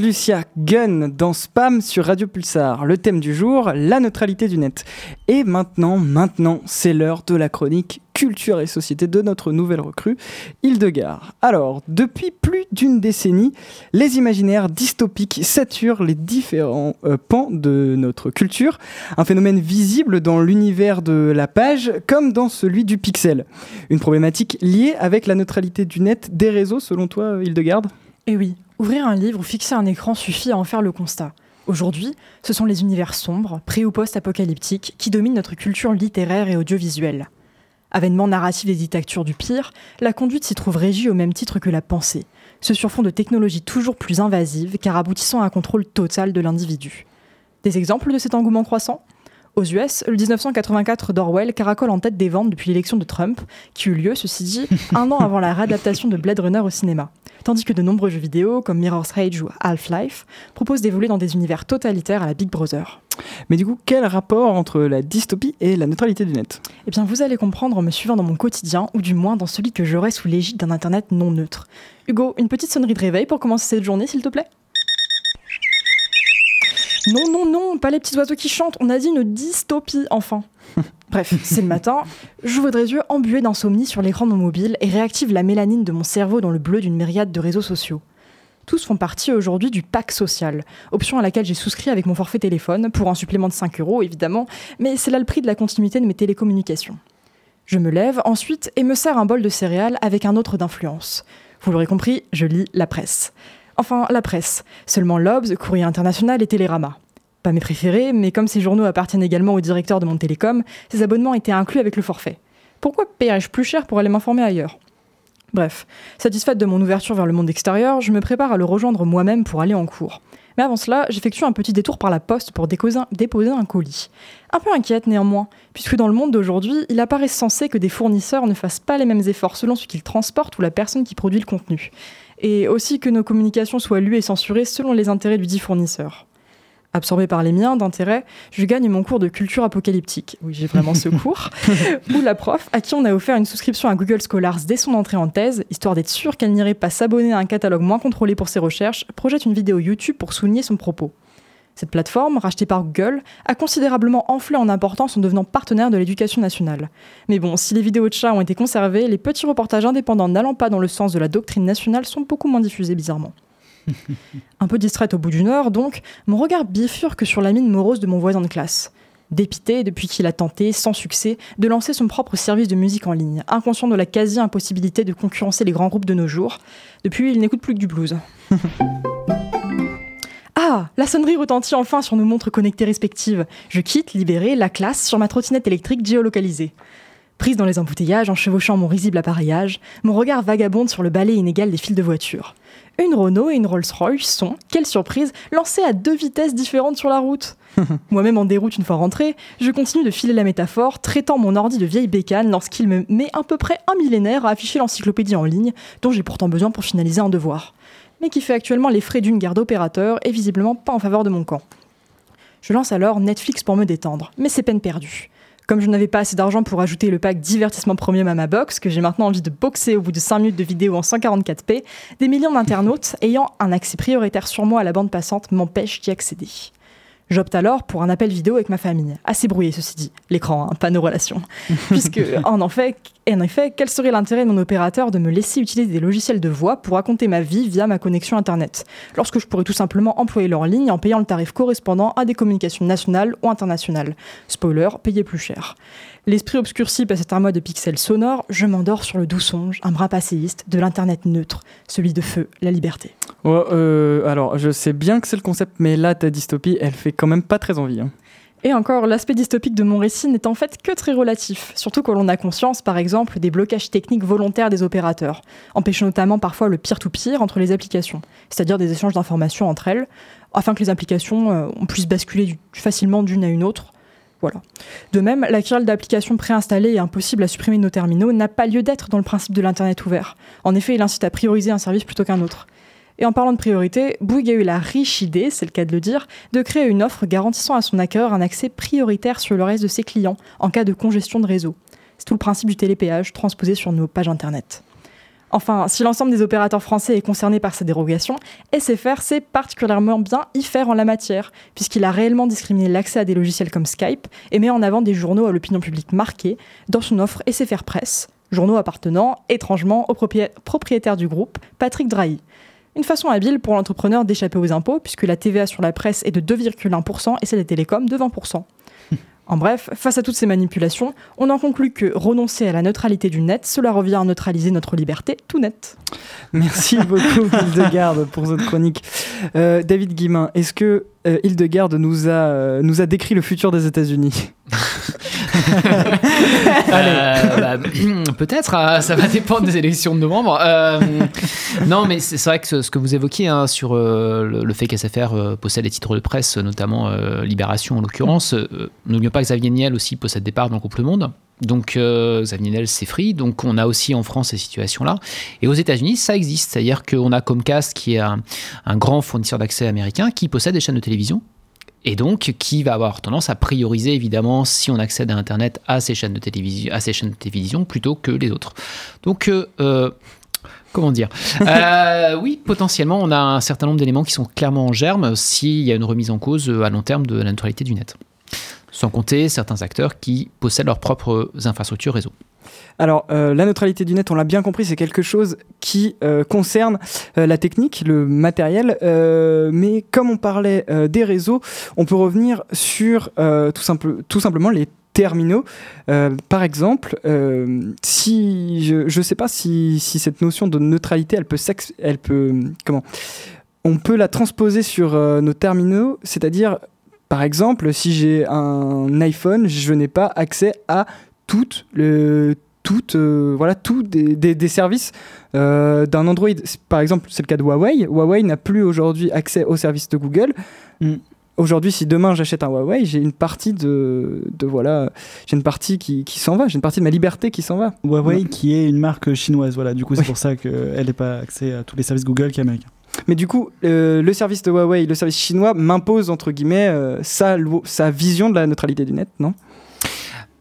Lucia, Gun dans Spam sur Radio Pulsar. Le thème du jour, la neutralité du net. Et maintenant, maintenant, c'est l'heure de la chronique culture et société de notre nouvelle recrue, Hildegard. Alors, depuis plus d'une décennie, les imaginaires dystopiques saturent les différents euh, pans de notre culture, un phénomène visible dans l'univers de la page comme dans celui du pixel. Une problématique liée avec la neutralité du net des réseaux, selon toi, Hildegard? Eh oui, ouvrir un livre ou fixer un écran suffit à en faire le constat. Aujourd'hui, ce sont les univers sombres, pré- ou post-apocalyptiques, qui dominent notre culture littéraire et audiovisuelle. Avènement narratif des dictatures du pire, la conduite s'y trouve régie au même titre que la pensée, ce sur fond de technologies toujours plus invasives car aboutissant à un contrôle total de l'individu. Des exemples de cet engouement croissant? Aux US, le 1984 d'Orwell caracole en tête des ventes depuis l'élection de Trump, qui eut lieu, ceci dit, un an avant la réadaptation de Blade Runner au cinéma, tandis que de nombreux jeux vidéo, comme Mirror's Edge ou Half-Life, proposent d'évoluer dans des univers totalitaires à la Big Brother. Mais du coup, quel rapport entre la dystopie et la neutralité du net? Eh bien, vous allez comprendre en me suivant dans mon quotidien, ou du moins dans celui que j'aurai sous l'égide d'un Internet non neutre. Hugo, une petite sonnerie de réveil pour commencer cette journée, s'il te plaît? Non, non, non, pas les petits oiseaux qui chantent, on a dit une dystopie, enfin. Bref, c'est le matin, j'ouvre des yeux embués d'insomnie sur l'écran de mon mobile et réactive la mélanine de mon cerveau dans le bleu d'une myriade de réseaux sociaux. Tous font partie aujourd'hui du pack social, option à laquelle j'ai souscrit avec mon forfait téléphone pour un supplément de 5 euros évidemment, mais c'est là le prix de la continuité de mes télécommunications. Je me lève ensuite et me sers un bol de céréales avec un autre d'influence. Vous l'aurez compris, je lis la presse. Enfin, la presse. Seulement l'Obs, Courrier International et Télérama. Pas mes préférés, mais comme ces journaux appartiennent également au directeur de mon télécom, ces abonnements étaient inclus avec le forfait. Pourquoi paierais-je plus cher pour aller m'informer ailleurs? Bref, satisfaite de mon ouverture vers le monde extérieur, je me prépare à le rejoindre moi-même pour aller en cours. Mais avant cela, j'effectue un petit détour par la poste pour déposer un colis. Un peu inquiète néanmoins, puisque dans le monde d'aujourd'hui, il apparaît censé que des fournisseurs ne fassent pas les mêmes efforts selon ce qu'ils transportent ou la personne qui produit le contenu. Et aussi que nos communications soient lues et censurées selon les intérêts du dit fournisseur. Absorbé par les miens d'intérêt, je gagne mon cours de culture apocalyptique. Oui, j'ai vraiment ce cours. où la prof, à qui on a offert une souscription à Google Scholars dès son entrée en thèse, histoire d'être sûre qu'elle n'irait pas s'abonner à un catalogue moins contrôlé pour ses recherches, projette une vidéo YouTube pour souligner son propos. Cette plateforme, rachetée par Google, a considérablement enflé en importance en devenant partenaire de l'éducation nationale. Mais bon, si les vidéos de chats ont été conservées, les petits reportages indépendants n'allant pas dans le sens de la doctrine nationale sont beaucoup moins diffusés bizarrement. Un peu distraite au bout d'une heure, donc, mon regard bifurque sur la mine morose de mon voisin de classe. Dépité depuis qu'il a tenté, sans succès, de lancer son propre service de musique en ligne, inconscient de la quasi-impossibilité de concurrencer les grands groupes de nos jours. Depuis, il n'écoute plus que du blues. Ah, la sonnerie retentit enfin sur nos montres connectées respectives. Je quitte, libéré, la classe sur ma trottinette électrique géolocalisée. Prise dans les embouteillages, en chevauchant mon risible appareillage, mon regard vagabonde sur le balai inégal des fils de voitures. Une Renault et une Rolls-Royce sont, quelle surprise, lancées à deux vitesses différentes sur la route. Moi-même en déroute une fois rentré, je continue de filer la métaphore, traitant mon ordi de vieille bécane lorsqu'il me met à peu près un millénaire à afficher l'encyclopédie en ligne, dont j'ai pourtant besoin pour finaliser un devoir, mais qui fait actuellement les frais d'une garde opérateur et visiblement pas en faveur de mon camp. Je lance alors Netflix pour me détendre, mais c'est peine perdue. Comme je n'avais pas assez d'argent pour ajouter le pack divertissement premium à ma box, que j'ai maintenant envie de boxer au bout de 5 minutes de vidéo en 144p, des millions d'internautes ayant un accès prioritaire sur moi à la bande passante m'empêchent d'y accéder. J'opte alors pour un appel vidéo avec ma famille. Assez brouillé, ceci dit. L'écran, hein, pas nos relations. Puisque, en effet, en effet, quel serait l'intérêt de mon opérateur de me laisser utiliser des logiciels de voix pour raconter ma vie via ma connexion Internet, lorsque je pourrais tout simplement employer leur ligne en payant le tarif correspondant à des communications nationales ou internationales Spoiler, payer plus cher. L'esprit obscurci par cet armoire de pixels sonores, je m'endors sur le doux songe, un bras passéiste de l'Internet neutre, celui de feu, la liberté. Ouais, euh, alors, je sais bien que c'est le concept, mais là, ta dystopie, elle fait quand même pas très envie. hein. Et encore, l'aspect dystopique de mon récit n'est en fait que très relatif, surtout quand l'on a conscience, par exemple, des blocages techniques volontaires des opérateurs, empêchant notamment parfois le peer-to-peer entre les applications, c'est-à-dire des échanges d'informations entre elles, afin que les applications euh, on puisse basculer du- facilement d'une à une autre. Voilà. De même, la querelle d'applications préinstallées et impossible à supprimer nos terminaux n'a pas lieu d'être dans le principe de l'Internet ouvert. En effet, il incite à prioriser un service plutôt qu'un autre. Et en parlant de priorité, Bouygues a eu la riche idée, c'est le cas de le dire, de créer une offre garantissant à son acquéreur un accès prioritaire sur le reste de ses clients en cas de congestion de réseau. C'est tout le principe du télépéage transposé sur nos pages internet. Enfin, si l'ensemble des opérateurs français est concerné par ces dérogations, SFR sait particulièrement bien y faire en la matière, puisqu'il a réellement discriminé l'accès à des logiciels comme Skype et met en avant des journaux à l'opinion publique marquée dans son offre SFR Press, journaux appartenant étrangement au proprié- propriétaire du groupe, Patrick Drahi. Une façon habile pour l'entrepreneur d'échapper aux impôts, puisque la TVA sur la presse est de 2,1% et celle des télécoms de 20%. En bref, face à toutes ces manipulations, on en conclut que renoncer à la neutralité du net, cela revient à neutraliser notre liberté tout net. Merci beaucoup, Hildegarde, pour cette chronique. Euh, David Guimin, est-ce que euh, Hildegarde nous a, euh, nous a décrit le futur des États-Unis Euh, bah, Peut-être, hein, ça va dépendre des élections de novembre. Euh, non, mais c'est vrai que ce, ce que vous évoquiez hein, sur le, le fait qu'SFR possède des titres de presse, notamment Libération en l'occurrence, n'oublions pas que Xavier Niel aussi possède des parts dans le groupe Le Monde. Donc euh, Xavier Niel, c'est free. Donc on a aussi en France ces situations-là. Et aux États-Unis, ça existe. C'est-à-dire qu'on a Comcast, qui est un, grand fournisseur d'accès américain, qui possède des chaînes de télévision et donc qui va avoir tendance à prioriser évidemment si on accède à Internet à ces chaînes de télévision, à ces chaînes de télévision plutôt que les autres. Donc euh, euh, Comment dire? Euh, Oui, potentiellement, on a un certain nombre d'éléments qui sont clairement en germe s'il y a une remise en cause à long terme de la neutralité du net. Sans compter certains acteurs qui possèdent leurs propres infrastructures réseau. Alors, euh, la neutralité du net, on l'a bien compris, c'est quelque chose qui euh, concerne euh, la technique, le matériel. mais comme on parlait des réseaux, on peut revenir sur tout, simple, tout simplement les terminaux. Par exemple, si je ne sais pas si, cette notion de neutralité, elle peut, elle comment On peut la transposer sur nos terminaux, c'est-à-dire, par exemple, si j'ai un iPhone, je n'ai pas accès à toutes le toutes, euh, voilà, tous des, des- des services euh, d'un Android. Par exemple, c'est le cas de Huawei. Huawei n'a plus aujourd'hui accès aux services de Google. Mm. Aujourd'hui, si demain j'achète un Huawei, j'ai une partie de, de voilà, j'ai une partie qui, qui s'en va, j'ai une partie de ma liberté qui s'en va. Huawei qui est une marque chinoise, voilà. Du coup, c'est pour ça qu'elle n'est pas accès à tous les services Google qui est américain. Mais du coup, euh, le service de Huawei, le service chinois m'impose entre guillemets euh, sa, sa vision de la neutralité du net, non?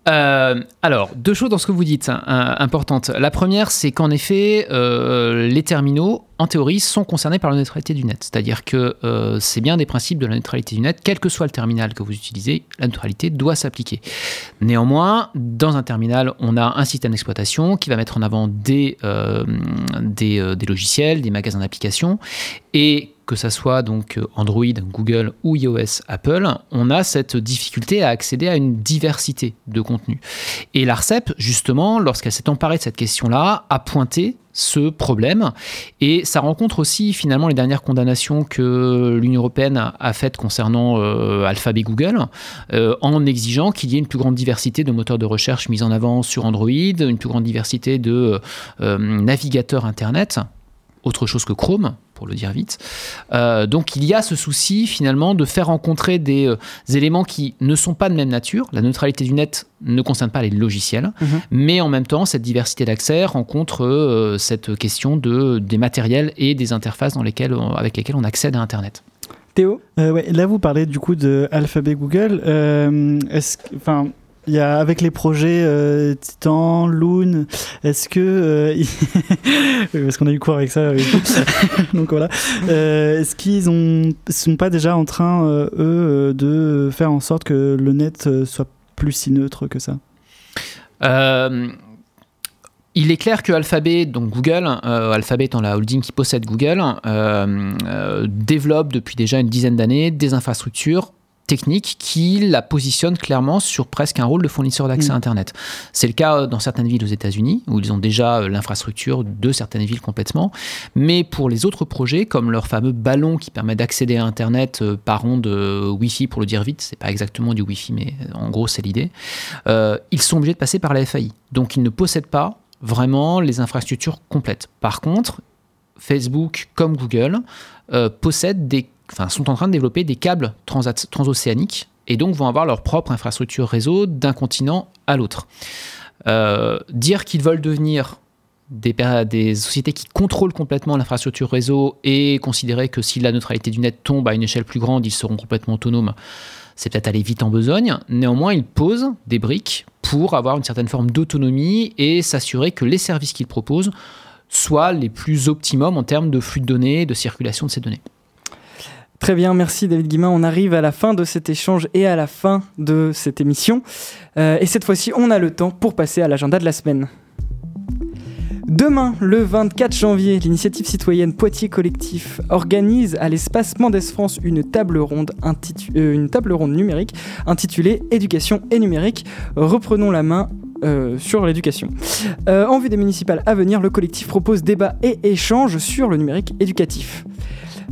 Euh, alors, deux choses dans ce que vous dites hein, euh, importantes. La première, c'est qu'en effet, euh, les terminaux, en théorie, sont concernés par la neutralité du net. C'est-à-dire que c'est bien des principes de la neutralité du net. Quel que soit le terminal que vous utilisez, la neutralité doit s'appliquer. Néanmoins, dans un terminal, on a un système d'exploitation qui va mettre en avant des, des logiciels, des magasins d'applications, et que ça soit donc euh, Android, Google ou iOS, Apple, on a cette difficulté à accéder à une diversité de contenus. Et l'ARCEP, justement, lorsqu'elle s'est emparée de cette question-là, a pointé ce problème. Et ça rencontre aussi finalement les dernières condamnations que l'Union européenne a- faites concernant euh, Alphabet Google, euh, en exigeant qu'il y ait une plus grande diversité de moteurs de recherche mis en avant sur Android, une plus grande diversité de navigateurs Internet, autre chose que Chrome, pour le dire vite. Euh, donc il y a ce souci finalement de faire rencontrer des, euh, éléments qui ne sont pas de même nature. La neutralité du net ne concerne pas les logiciels, Mhm. mais en même temps cette diversité d'accès rencontre euh, cette question de, des matériels et des interfaces dans lesquelles, on- avec lesquelles on accède à Internet. Théo? Euh, ouais, Là, vous parlez du coup de Alphabet Google. Euh, est-ce que- il y a avec les projets euh, Titan, Loon, est-ce que euh, parce qu'on a eu cours avec ça, donc voilà. Euh, est-ce qu'ils ont sont pas déjà en train eux de faire en sorte que le net soit plus si neutre que ça? Il est clair que Alphabet, donc Google, Alphabet étant la holding qui possède Google, développe depuis déjà une dizaine d'années des infrastructures techniques qui la positionnent clairement sur presque un rôle de fournisseur d'accès Mm. à Internet. C'est le cas euh, dans certaines villes aux États-Unis, où ils ont déjà euh, l'infrastructure de certaines villes complètement. Mais pour les autres projets, comme leur fameux ballon qui permet d'accéder à Internet euh, par onde Wi-Fi, pour le dire vite, c'est pas exactement du Wi-Fi, mais en gros c'est l'idée, euh, ils sont obligés de passer par la FAI. Donc ils ne possèdent pas vraiment les infrastructures complètes. Par contre, Facebook comme Google euh, possèdent des, sont en train de développer des câbles transocéaniques et donc vont avoir leur propre infrastructure réseau d'un continent à l'autre. Euh, dire qu'ils veulent devenir des, des sociétés qui contrôlent complètement l'infrastructure réseau et considérer que si la neutralité du net tombe à une échelle plus grande, ils seront complètement autonomes, c'est peut-être aller vite en besogne. Néanmoins, ils posent des briques pour avoir une certaine forme d'autonomie et s'assurer que les services qu'ils proposent soient les plus optimums en termes de flux de données, de circulation de ces données. Très bien, merci David Guimin. On arrive à la fin de cet échange et à la fin de cette émission. Euh, et cette fois-ci, on a le temps pour passer à l'agenda de la semaine. Demain, le 24 janvier, l'initiative citoyenne Poitiers Collectif organise à l'espace Mendes France une table ronde, euh, une table ronde numérique intitulée Éducation et numérique. Reprenons la main euh, sur l'éducation. En vue des municipales à venir, le collectif propose débat et échange sur le numérique éducatif.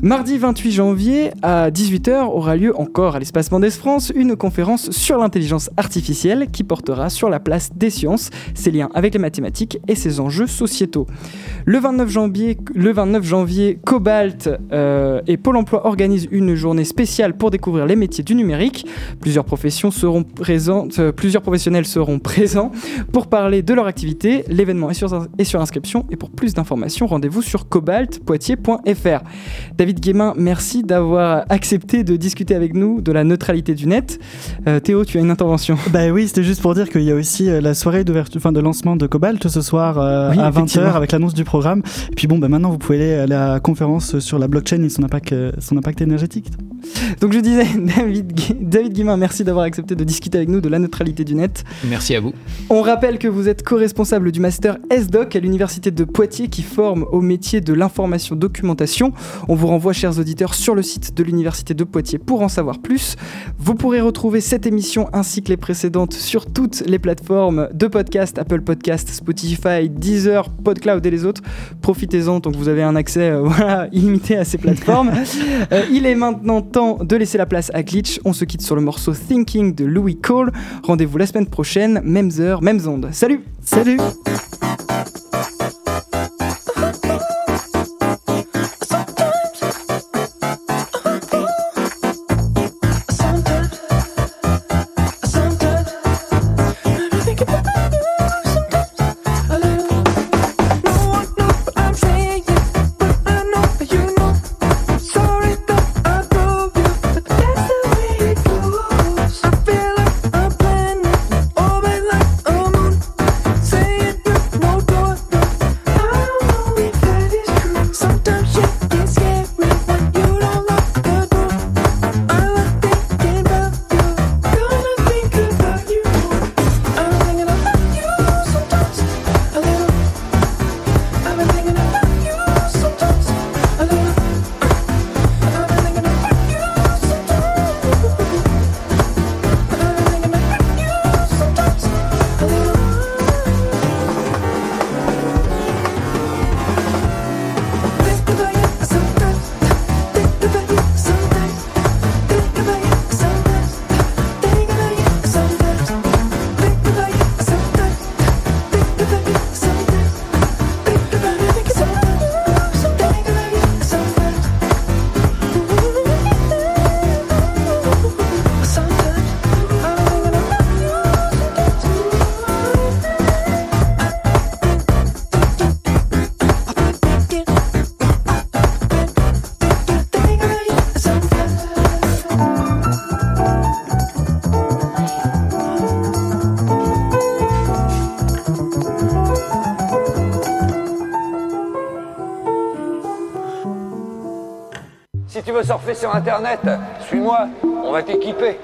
Mardi 28 janvier à 18h aura lieu encore à l'espace Mendes France une conférence sur l'intelligence artificielle qui portera sur la place des sciences, ses liens avec les mathématiques et ses enjeux sociétaux. Le 29 janvier, le 29 janvier Cobalt euh, et Pôle emploi organisent une journée spéciale pour découvrir les métiers du numérique. Plusieurs professions seront présentes, euh, plusieurs professionnels seront présents pour parler de leur activité. L'événement sur, est sur inscription et pour plus d'informations, rendez-vous sur cobaltpoitiers.fr. David Guémin, merci d'avoir accepté de discuter avec nous de la neutralité du net. Euh, Théo, tu as une intervention. Bah oui, c'était juste pour dire qu'il y a aussi euh, la soirée d'ouverture, enfin de lancement de Cobalt ce soir euh, Oui, à 20h effectivement. avec l'annonce du programme. Et puis bon, bah maintenant vous pouvez aller à la conférence sur la blockchain et son impact, euh, son impact énergétique. Donc je disais, David, David merci d'avoir accepté de discuter avec nous de la neutralité du net. Merci à vous. On rappelle que vous êtes co-responsable du master SDoc à l'université de Poitiers qui forme au métier de l'information documentation. On vous renvoie, chers auditeurs, sur le site de l'université de Poitiers pour en savoir plus. Vous pourrez retrouver cette émission ainsi que les précédentes sur toutes les plateformes de podcast, Apple Podcast, Spotify, Deezer, PodCloud et les autres. Profitez-en, donc vous avez un accès euh, voilà, illimité à ces plateformes. Euh, il est maintenant temps de laisser la place à Glitch. On se quitte sur le morceau Thinking de Louis Cole. Rendez-vous la semaine prochaine, mêmes heures, mêmes ondes. Salut Salut sur Internet, suis-moi, on va t'équiper.